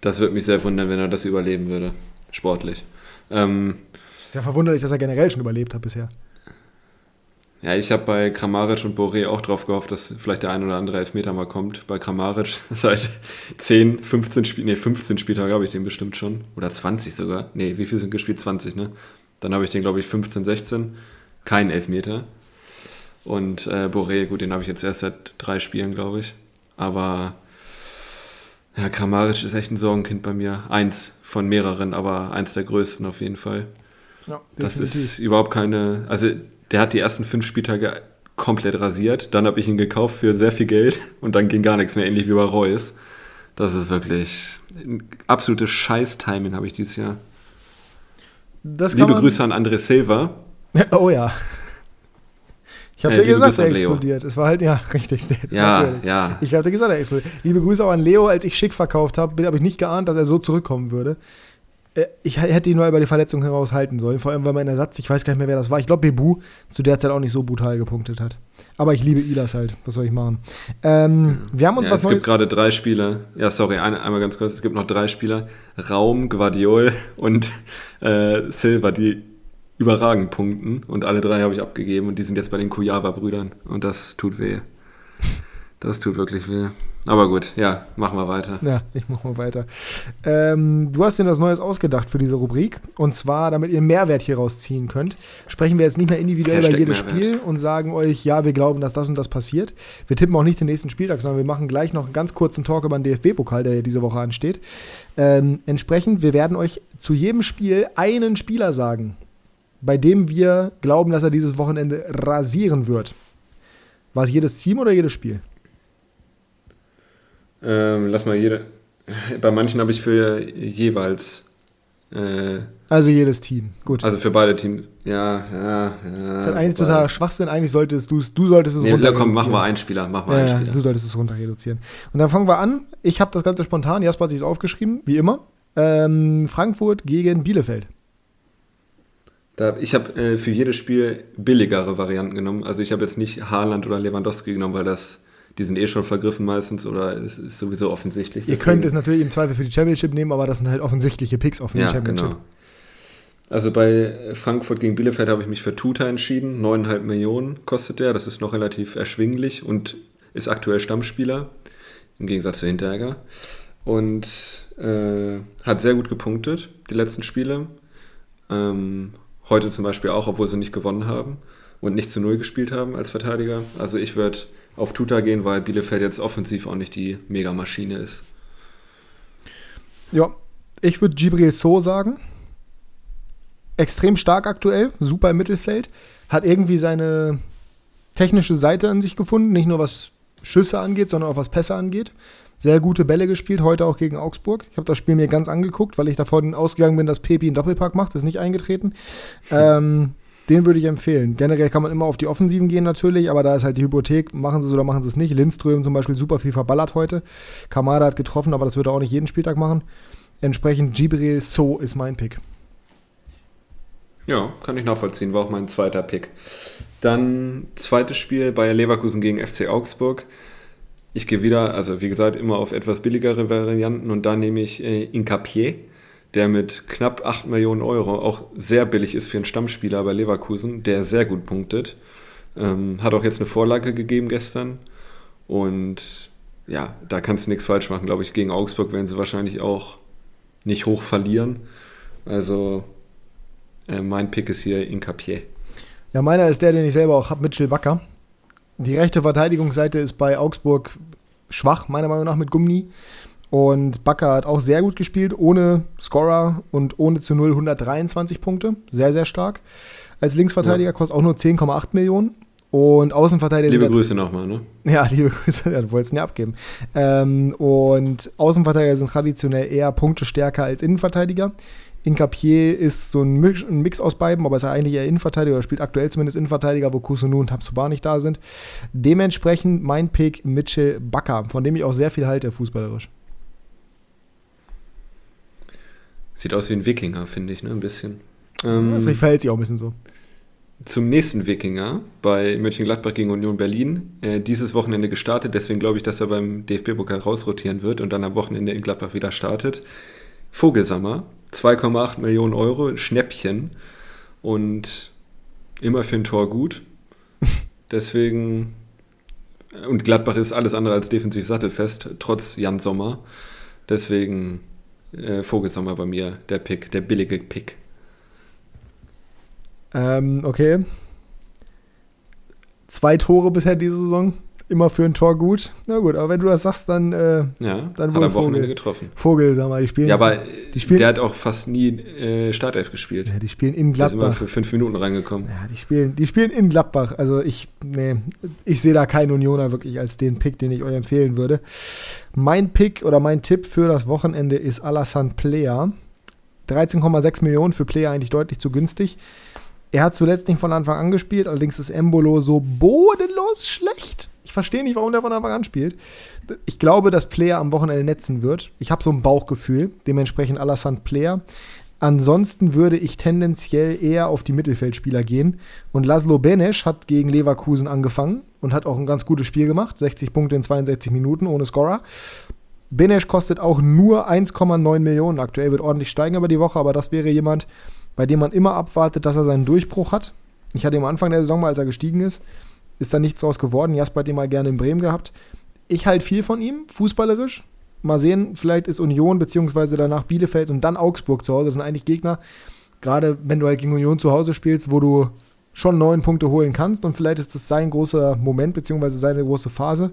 das würde mich sehr wundern, wenn er das überleben würde, sportlich. Ähm,
ist ja verwunderlich, dass er generell schon überlebt hat bisher.
Ja, ich habe bei Kramaric und Boré auch drauf gehofft, dass vielleicht der ein oder andere Elfmeter mal kommt. Bei Kramaric seit 10, 15 Spielen, nee, 15 Spieltage habe ich den bestimmt schon. Oder 20 sogar. Nee, wie viel sind gespielt? 20, ne? Dann habe ich den, glaube ich, 15, 16. Kein Elfmeter. Und äh, Boré, gut, den habe ich jetzt erst seit drei Spielen, glaube ich. Aber ja, Kramaric ist echt ein Sorgenkind bei mir. Eins von mehreren, aber eins der größten auf jeden Fall. Ja, das ist überhaupt keine. Also der hat die ersten fünf Spieltage komplett rasiert. Dann habe ich ihn gekauft für sehr viel Geld und dann ging gar nichts mehr, ähnlich wie bei Reus. Das ist wirklich ein absolutes Scheiß-Timing habe ich dieses Jahr. Liebe Grüße an André Silva.
Oh ja. Ich habe äh, dir gesagt, er explodiert. Es war halt, ja, richtig.
Ja, natürlich. ja.
Ich habe dir gesagt, er explodiert. Liebe Grüße auch an Leo, als ich schick verkauft habe, habe ich nicht geahnt, dass er so zurückkommen würde. Äh, ich hätte ihn nur über die Verletzung heraushalten sollen, vor allem weil mein Ersatz, ich weiß gar nicht mehr, wer das war. Ich glaube, Bebu zu der Zeit auch nicht so brutal gepunktet hat. Aber ich liebe Ilas halt. Was soll ich machen? Ähm, wir haben uns
ja,
was
Es Neues gibt gerade drei Spieler. Ja, sorry, ein, einmal ganz kurz. Es gibt noch drei Spieler. Raum, Guardiol und äh, Silva, die überragend punkten. Und alle drei habe ich abgegeben. Und die sind jetzt bei den Kujava-Brüdern. Und das tut weh. Das tut wirklich weh. Aber gut, ja, machen wir weiter.
Ja, ich mach mal weiter. Ähm, du hast dir was Neues ausgedacht für diese Rubrik. Und zwar, damit ihr Mehrwert hier rausziehen könnt, sprechen wir jetzt nicht mehr individuell Hashtag über jedes Mehrwert. Spiel und sagen euch, ja, wir glauben, dass das und das passiert. Wir tippen auch nicht den nächsten Spieltag, sondern wir machen gleich noch einen ganz kurzen Talk über den DFB-Pokal, der diese Woche ansteht. Ähm, entsprechend, wir werden euch zu jedem Spiel einen Spieler sagen, bei dem wir glauben, dass er dieses Wochenende rasieren wird. War es jedes Team oder jedes Spiel?
Ähm, lass mal jede. Bei manchen habe ich für jeweils. Äh,
also jedes Team, gut.
Also für beide Teams. Ja, ja, ja.
Das ist halt eigentlich totaler Schwachsinn. Eigentlich solltest du es, du solltest es
nee, runter komm, machen wir einen Spieler, machen wir ja, einen Spieler.
Du solltest es runter reduzieren. Und dann fangen wir an. Ich habe das Ganze spontan. Jasper hat sich aufgeschrieben, wie immer. Ähm, Frankfurt gegen Bielefeld.
Da, ich habe äh, für jedes Spiel billigere Varianten genommen. Also ich habe jetzt nicht Haaland oder Lewandowski genommen, weil das die sind eh schon vergriffen meistens oder es ist sowieso offensichtlich.
Ihr könnt es natürlich im Zweifel für die Championship nehmen, aber das sind halt offensichtliche Picks auf die ja, Championship. Genau.
Also bei Frankfurt gegen Bielefeld habe ich mich für Tuta entschieden. 9,5 Millionen kostet der. Das ist noch relativ erschwinglich und ist aktuell Stammspieler. Im Gegensatz zu Hinteregger. Und äh, hat sehr gut gepunktet, die letzten Spiele. Ähm, heute zum Beispiel auch, obwohl sie nicht gewonnen haben und nicht zu Null gespielt haben als Verteidiger. Also ich würde auf Tuta gehen, weil Bielefeld jetzt offensiv auch nicht die Megamaschine ist.
Ja, ich würde Gibril So sagen. Extrem stark aktuell, super im Mittelfeld. Hat irgendwie seine technische Seite an sich gefunden, nicht nur was Schüsse angeht, sondern auch was Pässe angeht. Sehr gute Bälle gespielt, heute auch gegen Augsburg. Ich habe das Spiel mir ganz angeguckt, weil ich davon ausgegangen bin, dass Pepi einen Doppelpack macht. Das ist nicht eingetreten. ähm, den würde ich empfehlen. Generell kann man immer auf die Offensiven gehen natürlich, aber da ist halt die Hypothek, machen sie es oder machen sie es nicht. Lindström zum Beispiel super viel verballert heute. Kamada hat getroffen, aber das wird er auch nicht jeden Spieltag machen. Entsprechend Gibril So ist mein Pick.
Ja, kann ich nachvollziehen, war auch mein zweiter Pick. Dann zweites Spiel bei Leverkusen gegen FC Augsburg. Ich gehe wieder, also wie gesagt, immer auf etwas billigere Varianten und da nehme ich äh, Incapié der mit knapp 8 Millionen Euro auch sehr billig ist für einen Stammspieler bei Leverkusen, der sehr gut punktet. Ähm, hat auch jetzt eine Vorlage gegeben gestern. Und ja, da kannst du nichts falsch machen, glaube ich. Gegen Augsburg werden sie wahrscheinlich auch nicht hoch verlieren. Also äh, mein Pick ist hier Incapié.
Ja, meiner ist der, den ich selber auch habe, Mitchell Wacker. Die rechte Verteidigungsseite ist bei Augsburg schwach, meiner Meinung nach, mit Gummi. Und Bakker hat auch sehr gut gespielt, ohne Scorer und ohne zu 0 123 Punkte. Sehr, sehr stark. Als Linksverteidiger ja. kostet auch nur 10,8 Millionen. Und Außenverteidiger.
Liebe Grüße nochmal, ne?
Ja, liebe Grüße. Ja, du wolltest ihn ja abgeben. Ähm, und Außenverteidiger sind traditionell eher Punktestärker als Innenverteidiger. Incapier ist so ein Mix, ein Mix, aus beiden, aber ist ja eigentlich eher Innenverteidiger oder spielt aktuell zumindest Innenverteidiger, wo Kusunu und Tabsoba nicht da sind. Dementsprechend mein Pick Mitchell Bakker, von dem ich auch sehr viel halte, fußballerisch.
Sieht aus wie ein Wikinger, finde ich, ne? Ein bisschen.
Ähm, das verhält sich auch ein bisschen so.
Zum nächsten Wikinger bei Mönchengladbach gegen Union Berlin. Äh, dieses Wochenende gestartet, deswegen glaube ich, dass er beim DFB-Pokal rausrotieren wird und dann am Wochenende in Gladbach wieder startet. Vogelsammer, 2,8 Millionen Euro, Schnäppchen und immer für ein Tor gut. Deswegen, und Gladbach ist alles andere als defensiv sattelfest, trotz Jan Sommer. Deswegen äh, Vogelsommer bei mir, der Pick, der billige Pick.
Ähm, okay. Zwei Tore bisher diese Saison. Immer für ein Tor gut. Na gut, aber wenn du das sagst, dann. Äh,
ja,
dann
hat er am Wochenende getroffen.
Vogel, sag mal, die spielen.
Ja, aber die spielen, der hat auch fast nie äh, Startelf gespielt.
Ja, die spielen in Gladbach. Der ist
immer für fünf Minuten reingekommen.
Ja, die spielen, die spielen in Gladbach. Also ich, nee, ich sehe da keinen Unioner wirklich als den Pick, den ich euch empfehlen würde. Mein Pick oder mein Tipp für das Wochenende ist Alassane Player. 13,6 Millionen für Player eigentlich deutlich zu günstig. Er hat zuletzt nicht von Anfang an gespielt, allerdings ist Embolo so bodenlos schlecht. Verstehe nicht, warum der von Anfang an spielt. Ich glaube, dass Player am Wochenende netzen wird. Ich habe so ein Bauchgefühl, dementsprechend Alassane Player. Ansonsten würde ich tendenziell eher auf die Mittelfeldspieler gehen. Und Laszlo Benesch hat gegen Leverkusen angefangen und hat auch ein ganz gutes Spiel gemacht. 60 Punkte in 62 Minuten ohne Scorer. Benesch kostet auch nur 1,9 Millionen. Aktuell wird ordentlich steigen über die Woche, aber das wäre jemand, bei dem man immer abwartet, dass er seinen Durchbruch hat. Ich hatte ihn am Anfang der Saison mal, als er gestiegen ist, ist da nichts draus geworden. Jasper hat ihn mal gerne in Bremen gehabt. Ich halte viel von ihm, fußballerisch. Mal sehen, vielleicht ist Union beziehungsweise danach Bielefeld und dann Augsburg zu Hause. Das sind eigentlich Gegner, gerade wenn du halt gegen Union zu Hause spielst, wo du schon neun Punkte holen kannst und vielleicht ist das sein großer Moment beziehungsweise seine große Phase.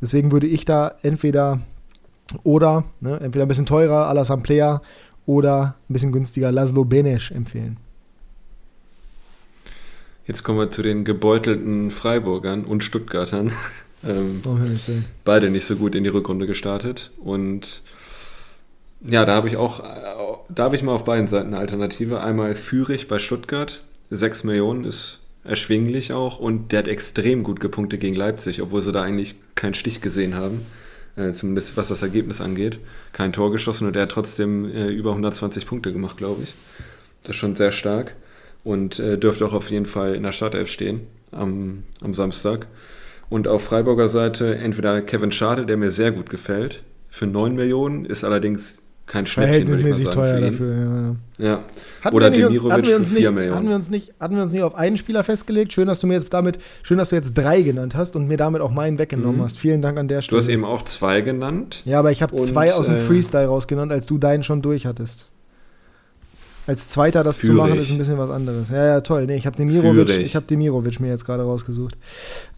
Deswegen würde ich da entweder oder, ne, entweder ein bisschen teurer, Alassane Player oder ein bisschen günstiger Laszlo Benesch empfehlen.
Jetzt kommen wir zu den gebeutelten Freiburgern und Stuttgartern. Ähm, oh, beide nicht so gut in die Rückrunde gestartet. Und ja, da habe ich auch, da habe ich mal auf beiden Seiten eine Alternative. Einmal Fürich bei Stuttgart, 6 Millionen ist erschwinglich auch und der hat extrem gut gepunktet gegen Leipzig, obwohl sie da eigentlich keinen Stich gesehen haben. Äh, zumindest was das Ergebnis angeht. Kein Tor geschossen und der hat trotzdem äh, über 120 Punkte gemacht, glaube ich. Das ist schon sehr stark und äh, dürfte auch auf jeden Fall in der Startelf stehen am, am Samstag. Und auf Freiburger Seite entweder Kevin Schade, der mir sehr gut gefällt, für 9 Millionen, ist allerdings kein Schnäppchen, würde ich mal sagen. teuer dafür, ja. ja. Oder Demirovic für 4 Millionen.
Hatten wir, uns nicht, hatten wir uns nicht auf einen Spieler festgelegt? Schön, dass du mir jetzt damit, schön, dass du jetzt drei genannt hast und mir damit auch meinen weggenommen mhm. hast. Vielen Dank an der Stelle.
Du hast eben auch zwei genannt.
Ja, aber ich habe zwei aus dem äh, Freestyle rausgenannt, als du deinen schon durch hattest als Zweiter das Führig. zu machen, ist ein bisschen was anderes. Ja, ja, toll. Nee, ich habe Demirovic, ich habe Demirovic mir jetzt gerade rausgesucht.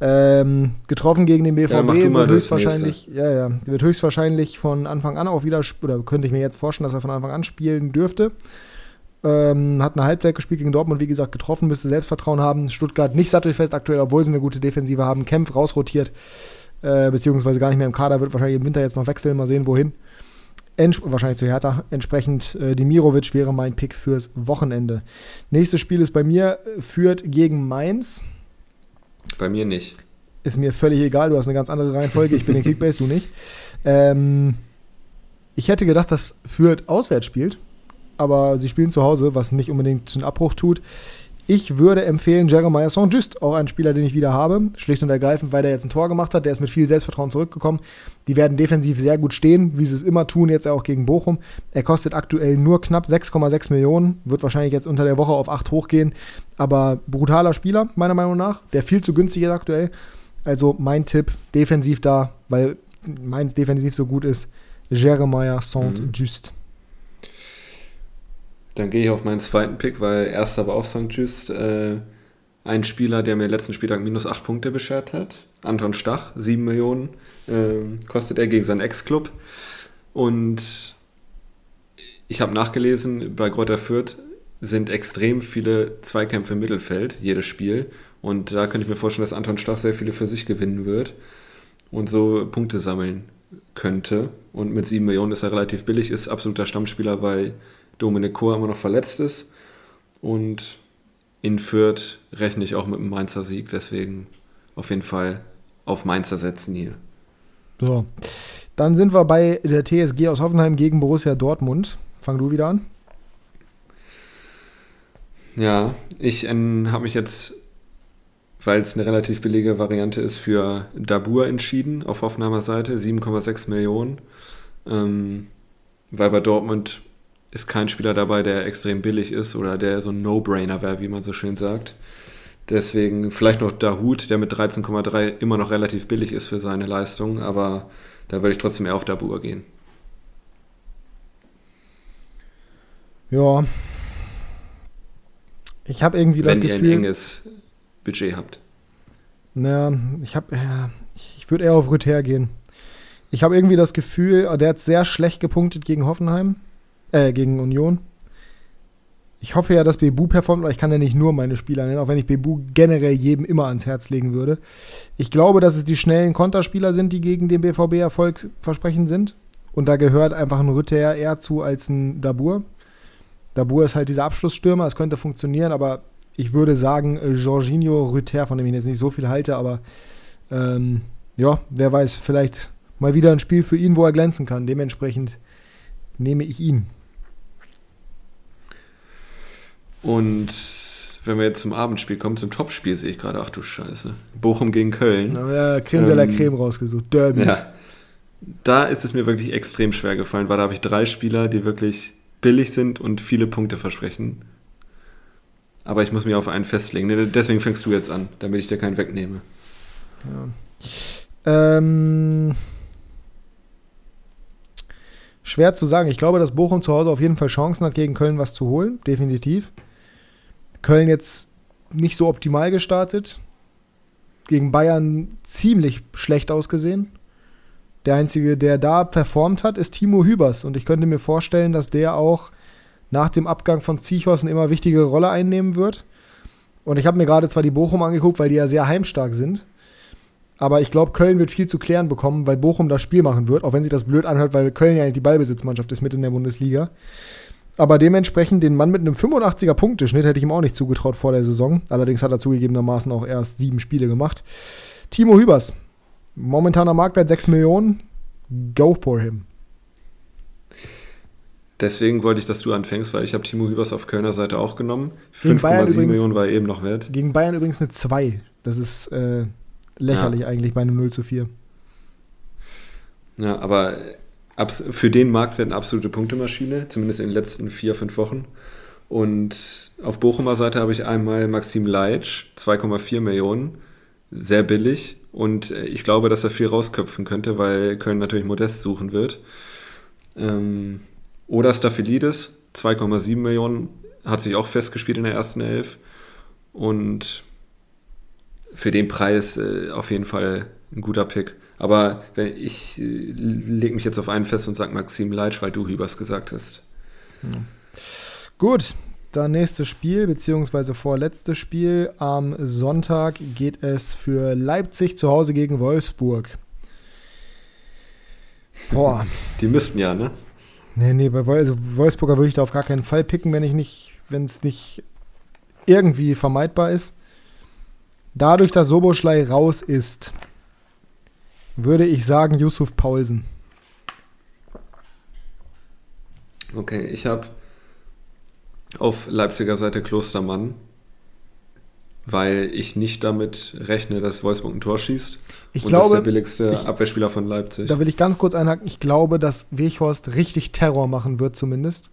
Ähm, getroffen gegen den BVB ja, wird höchstwahrscheinlich, ja, ja, wird höchstwahrscheinlich von Anfang an auch wieder, oder könnte ich mir jetzt vorstellen, dass er von Anfang an spielen dürfte. Ähm, hat eine Halbzeit gespielt gegen Dortmund, wie gesagt, getroffen, müsste Selbstvertrauen haben. Stuttgart nicht sattelfest aktuell, obwohl sie eine gute Defensive haben. Kempf rausrotiert, äh, beziehungsweise gar nicht mehr im Kader, wird wahrscheinlich im Winter jetzt noch wechseln, mal sehen, wohin. Wahrscheinlich zu Hertha. Entsprechend äh, Demirovic wäre mein Pick fürs Wochenende. Nächstes Spiel ist bei mir, führt gegen Mainz.
Bei mir nicht.
Ist mir völlig egal, du hast eine ganz andere Reihenfolge. Ich bin in Kickbase, du nicht. Ähm, ich hätte gedacht, dass Fürth auswärts spielt, aber sie spielen zu Hause, was nicht unbedingt einen Abbruch tut. Ich würde empfehlen Jeremiah Saint-Just, auch ein Spieler, den ich wieder habe, schlicht und ergreifend, weil der jetzt ein Tor gemacht hat. Der ist mit viel Selbstvertrauen zurückgekommen. Die werden defensiv sehr gut stehen, wie sie es immer tun, jetzt auch gegen Bochum. Er kostet aktuell nur knapp 6,6 Millionen, wird wahrscheinlich jetzt unter der Woche auf 8 hochgehen, aber brutaler Spieler, meiner Meinung nach, der viel zu günstig ist aktuell. Also mein Tipp, defensiv da, weil meins defensiv so gut ist, Jeremiah Saint-Just. Mhm.
Dann gehe ich auf meinen zweiten Pick, weil erster war auch St. Just. Äh, ein Spieler, der mir letzten Spieltag minus 8 Punkte beschert hat. Anton Stach, 7 Millionen äh, kostet er gegen seinen Ex-Club. Und ich habe nachgelesen, bei Greuther Fürth sind extrem viele Zweikämpfe im Mittelfeld, jedes Spiel. Und da könnte ich mir vorstellen, dass Anton Stach sehr viele für sich gewinnen wird und so Punkte sammeln könnte. Und mit 7 Millionen ist er relativ billig, ist absoluter Stammspieler, weil Dominik Kohr immer noch verletzt ist. Und in Fürth rechne ich auch mit einem Mainzer Sieg, deswegen auf jeden Fall auf Mainzer setzen hier.
So, dann sind wir bei der TSG aus Hoffenheim gegen Borussia Dortmund. Fang du wieder an.
Ja, ich habe mich jetzt, weil es eine relativ billige Variante ist, für Dabur entschieden auf Hoffenheimer Seite, 7,6 Millionen. Ähm, weil bei Dortmund ist kein Spieler dabei, der extrem billig ist oder der so ein No-Brainer wäre, wie man so schön sagt. Deswegen vielleicht noch Dahut, der mit 13,3 immer noch relativ billig ist für seine Leistung, aber da würde ich trotzdem eher auf Dabur gehen.
Ja. Ich habe irgendwie das
Wenn
Gefühl.
Wenn ihr ein enges Budget habt.
Na, ich habe. Ja, ich würde eher auf Rüther gehen. Ich habe irgendwie das Gefühl, der hat sehr schlecht gepunktet gegen Hoffenheim äh, gegen Union. Ich hoffe ja, dass Bebu performt, weil ich kann ja nicht nur meine Spieler nennen, auch wenn ich Bebu generell jedem immer ans Herz legen würde. Ich glaube, dass es die schnellen Konterspieler sind, die gegen den BVB Erfolg versprechen sind. Und da gehört einfach ein Rütter eher zu als ein Dabur. Dabur ist halt dieser Abschlussstürmer, es könnte funktionieren, aber ich würde sagen, äh, Jorginho Rütter, von dem ich jetzt nicht so viel halte, aber ähm, ja, wer weiß, vielleicht mal wieder ein Spiel für ihn, wo er glänzen kann. Dementsprechend nehme ich ihn.
Und wenn wir jetzt zum Abendspiel kommen, zum Topspiel, sehe ich gerade, ach du Scheiße. Bochum gegen Köln.
Ja, Creme ähm, de la ähm, Creme rausgesucht. Derby.
Ja. Da ist es mir wirklich extrem schwer gefallen, weil da habe ich drei Spieler, die wirklich billig sind und viele Punkte versprechen. Aber ich muss mich auf einen festlegen. Deswegen fängst du jetzt an, damit ich dir keinen wegnehme.
Ja. Ähm, schwer zu sagen. Ich glaube, dass Bochum zu Hause auf jeden Fall Chancen hat, gegen Köln was zu holen. Definitiv. Köln jetzt nicht so optimal gestartet. Gegen Bayern ziemlich schlecht ausgesehen. Der einzige, der da performt hat, ist Timo Hübers. Und ich könnte mir vorstellen, dass der auch nach dem Abgang von Zichos eine immer wichtigere Rolle einnehmen wird. Und ich habe mir gerade zwar die Bochum angeguckt, weil die ja sehr heimstark sind. Aber ich glaube, Köln wird viel zu klären bekommen, weil Bochum das Spiel machen wird, auch wenn sich das blöd anhört, weil Köln ja die Ballbesitzmannschaft ist mit in der Bundesliga. Aber dementsprechend den Mann mit einem 85er Punkteschnitt hätte ich ihm auch nicht zugetraut vor der Saison. Allerdings hat er zugegebenermaßen auch erst sieben Spiele gemacht. Timo Hübers, momentaner Marktwert 6 Millionen. Go for him.
Deswegen wollte ich, dass du anfängst, weil ich habe Timo Hübers auf Kölner Seite auch genommen. 5,7 Millionen war eben noch wert.
Gegen Bayern übrigens eine 2. Das ist äh, lächerlich ja. eigentlich bei einem 0 zu 4.
Ja, aber für den Marktwert eine absolute Punktemaschine, zumindest in den letzten vier, fünf Wochen. Und auf Bochumer Seite habe ich einmal Maxim Leitsch, 2,4 Millionen, sehr billig. Und äh, ich glaube, dass er viel rausköpfen könnte, weil Köln natürlich Modest suchen wird. Ähm, oder Staphylidis, 2,7 Millionen, hat sich auch festgespielt in der ersten Elf. Und für den Preis äh, auf jeden Fall ein guter Pick. Aber wenn ich äh, lege mich jetzt auf einen fest und sage Maxim Leitsch, weil du Hübers gesagt hast.
Ja. Gut, dann nächstes Spiel, beziehungsweise vorletztes Spiel. Am Sonntag geht es für Leipzig zu Hause gegen Wolfsburg.
Boah. Die müssten ja, ne?
Nee, nee, bei also Wolfsburger würde ich da auf gar keinen Fall picken, wenn ich nicht, wenn es nicht irgendwie vermeidbar ist. Dadurch, dass Soboschlei raus ist, würde ich sagen Yusuf Paulsen.
Okay, ich habe auf Leipziger Seite Klostermann, weil ich nicht damit rechne, dass Wolfsburg ein Tor schießt.
Ich und glaube, das ist
der billigste ich, Abwehrspieler von Leipzig.
Da will ich ganz kurz einhaken. Ich glaube, dass Weghorst richtig Terror machen wird, zumindest.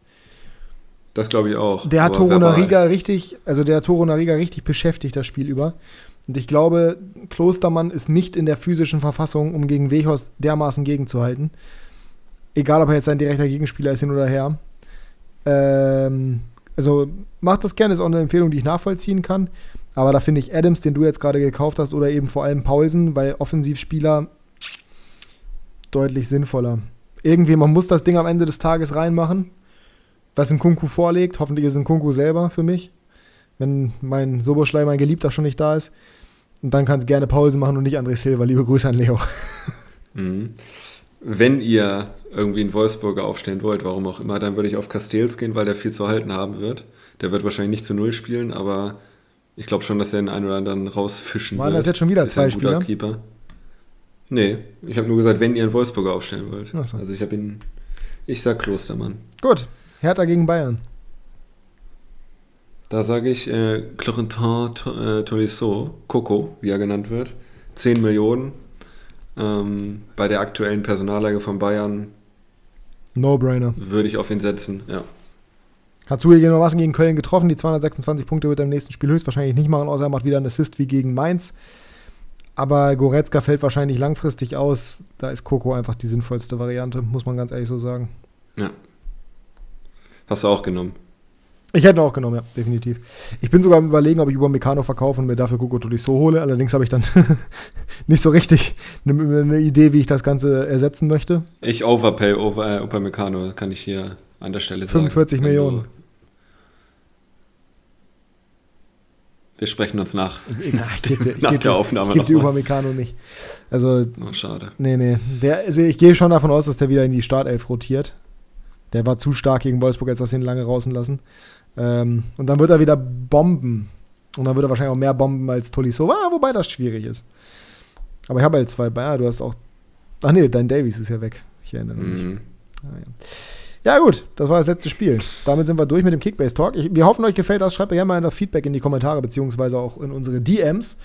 Das glaube ich auch.
Der hat Toro Nariga richtig, also der hat Toro Nariga richtig beschäftigt, das Spiel über. Und ich glaube, Klostermann ist nicht in der physischen Verfassung, um gegen Weghorst dermaßen gegenzuhalten. Egal, ob er jetzt ein direkter Gegenspieler ist, hin oder her. Ähm, also macht das gerne, ist auch eine Empfehlung, die ich nachvollziehen kann. Aber da finde ich Adams, den du jetzt gerade gekauft hast, oder eben vor allem Paulsen, weil Offensivspieler deutlich sinnvoller. Irgendwie, man muss das Ding am Ende des Tages reinmachen, was ein Kunku vorlegt. Hoffentlich ist ein Kunku selber für mich, wenn mein Soboschlei, mein Geliebter, schon nicht da ist. Und dann kann es gerne Paulsen machen und nicht André Silva. Liebe Grüße an Leo.
Mhm. Wenn ihr irgendwie einen Wolfsburger aufstellen wollt, warum auch immer, dann würde ich auf Castells gehen, weil der viel zu halten haben wird. Der wird wahrscheinlich nicht zu Null spielen, aber ich glaube schon, dass er den einen oder anderen rausfischen
Waren wird. Waren das jetzt schon wieder ist zwei Spieler?
Keeper. Nee, ich habe nur gesagt, wenn ihr einen Wolfsburger aufstellen wollt. So. Also ich habe ihn, ich sag Klostermann.
Gut, Hertha gegen Bayern.
Da sage ich äh, Corentin äh, Tolisso, Coco, wie er genannt wird. 10 Millionen, ähm, bei der aktuellen Personallage von Bayern.
No-brainer.
Würde ich auf ihn setzen, ja.
Hat zugegebenermaßen gegen Köln getroffen. Die 226 Punkte wird er im nächsten Spiel höchstwahrscheinlich nicht machen, außer er macht wieder einen Assist wie gegen Mainz. Aber Goretzka fällt wahrscheinlich langfristig aus. Da ist Coco einfach die sinnvollste Variante, muss man ganz ehrlich so sagen.
Ja. Hast du auch genommen?
Ich hätte ihn auch genommen, ja, definitiv. Ich bin sogar am überlegen, ob ich über Meccano verkaufe und mir dafür Coco so hole. Allerdings habe ich dann nicht so richtig eine, eine, Idee, wie ich das Ganze ersetzen möchte.
Ich overpay over, äh, Meccano, kann ich hier an der Stelle
sagen. 45 Millionen.
Wir sprechen uns nach,
ja, ich gebe, ich nach gebe, der Aufnahme. Ich gebe die Upamecano nicht. Also,
oh, schade.
Nee, nee. Der, also ich gehe schon davon aus, dass der wieder in die Startelf rotiert. Der war zu stark gegen Wolfsburg, als dass sie ihn lange rausen lassen. Ähm, und dann wird er wieder bomben. Und dann wird er wahrscheinlich auch mehr bomben als Tolisso, ah, wobei das schwierig ist. Aber ich habe halt zwei. Ja, du hast auch. Ach nee, dein Davies ist ja weg. Ich erinnere mich. Mhm. Ah, ja. Ja, gut, das war das letzte Spiel. Damit sind wir durch mit dem Kickbase Talk. Ich, wir hoffen, euch gefällt das. Schreibt gerne mal noch Feedback in die Kommentare, beziehungsweise auch in unsere DMs.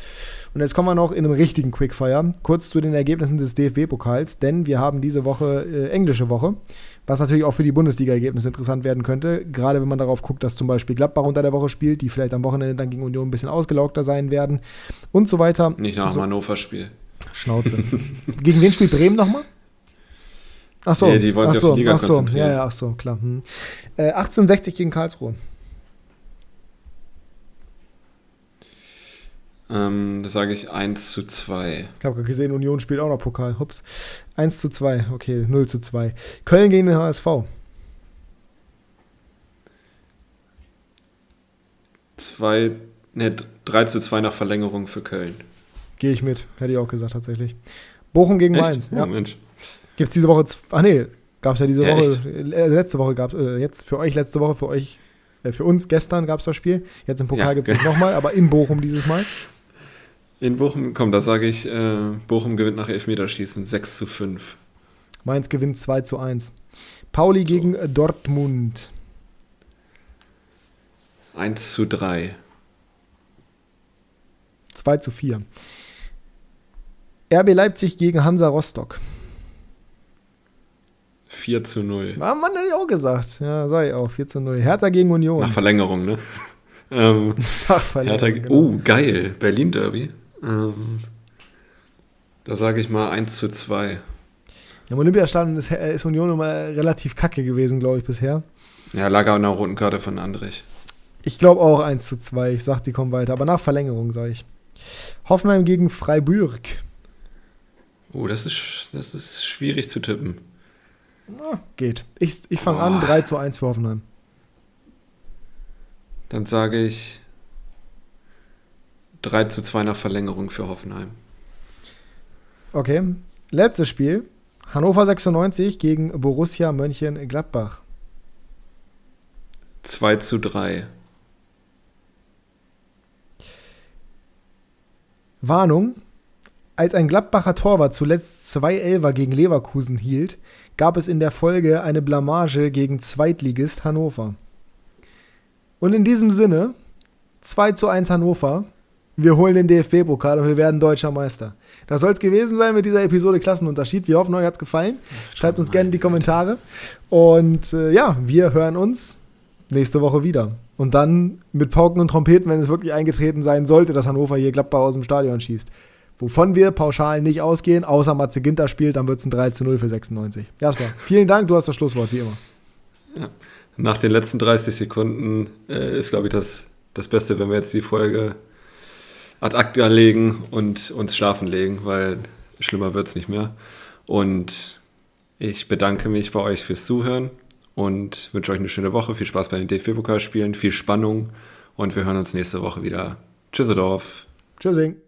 Und jetzt kommen wir noch in einem richtigen Quickfire. Kurz zu den Ergebnissen des DFB-Pokals, denn wir haben diese Woche äh, englische Woche, was natürlich auch für die Bundesliga-Ergebnisse interessant werden könnte. Gerade wenn man darauf guckt, dass zum Beispiel Gladbach unter der Woche spielt, die vielleicht am Wochenende dann gegen Union ein bisschen ausgelaugter sein werden und so weiter.
Nicht nach dem so. Hannover-Spiel.
Schnauze. gegen wen spielt Bremen nochmal? Ach so,
nee, die wollen
sich so,
auf die Liga
ach so, ja, ja, ach so, klar. Hm. Äh, 1860 gegen Karlsruhe.
Ähm, das sage ich 1 zu 2.
Ich habe gesehen, Union spielt auch noch Pokal. Hups. 1 zu 2, okay, 0 zu 2. Köln gegen den HSV.
2, ne, 3 zu 2 nach Verlängerung für Köln.
Gehe ich mit, hätte ich auch gesagt tatsächlich. Bochum gegen
Echt?
Mainz.
Oh, ja. Mensch.
Gibt es diese Woche, ach nee, gab es ja diese ja, Woche, äh, letzte Woche gab es, äh, jetzt für euch letzte Woche, für euch, äh, für uns gestern gab es das Spiel. Jetzt im Pokal ja, gibt es es nochmal, aber in Bochum dieses Mal.
In Bochum, komm, da sage ich, äh, Bochum gewinnt nach Elfmeterschießen 6 zu 5.
Mainz gewinnt 2 zu 1. Pauli so. gegen äh, Dortmund.
1 zu 3.
2 zu 4. RB Leipzig gegen Hansa Rostock.
4 zu 0.
Ah, Mann, hätte ich auch gesagt. Ja, sag ich auch. 4 zu 0. Hertha gegen Union.
Nach Verlängerung, ne? ähm, Nach Verlängerung. Hertha, genau. Oh, geil. Berlin-Derby. Ähm, da sage ich mal 1 zu 2. Ja,
Im Olympiastadion ist, äh, ist Union immer relativ kacke gewesen, glaube ich, bisher.
Ja, lag auch in der roten Karte von Andrich.
Ich glaube auch 1 zu 2. Ich sag, die kommen weiter. Aber nach Verlängerung, sage ich. Hoffenheim gegen Freiburg.
Oh, das ist, das ist schwierig zu tippen.
Na, geht. Ich, ich fange an, 3 zu 1 für Hoffenheim.
Dann sage ich 3 zu 2 nach Verlängerung für Hoffenheim.
Okay. Letztes Spiel. Hannover 96 gegen Borussia Mönchengladbach.
2 zu 3.
Warnung. Als ein Gladbacher Torwart zuletzt zwei Elfer gegen Leverkusen hielt, gab es in der Folge eine Blamage gegen Zweitligist Hannover. Und in diesem Sinne, 2 zu 1 Hannover. Wir holen den DFB-Pokal und wir werden deutscher Meister. Das soll es gewesen sein mit dieser Episode Klassenunterschied. Wir hoffen, euch hat es gefallen. Schreibt uns gerne in die Kommentare. Und äh, ja, wir hören uns nächste Woche wieder. Und dann mit Pauken und Trompeten, wenn es wirklich eingetreten sein sollte, dass Hannover hier Gladbach aus dem Stadion schießt. Wovon wir pauschal nicht ausgehen, außer Matze Ginter spielt, dann wird es ein 3 zu 0 für 96. Jasper, vielen Dank, du hast das Schlusswort, wie immer.
Ja. Nach den letzten 30 Sekunden äh, ist, glaube ich, das, das Beste, wenn wir jetzt die Folge ad acta legen und uns schlafen legen, weil schlimmer wird es nicht mehr. Und ich bedanke mich bei euch fürs Zuhören und wünsche euch eine schöne Woche. Viel Spaß bei den DFB-Pokalspielen, viel Spannung und wir hören uns nächste Woche wieder. Tschüsseldorf.
Tschüssing.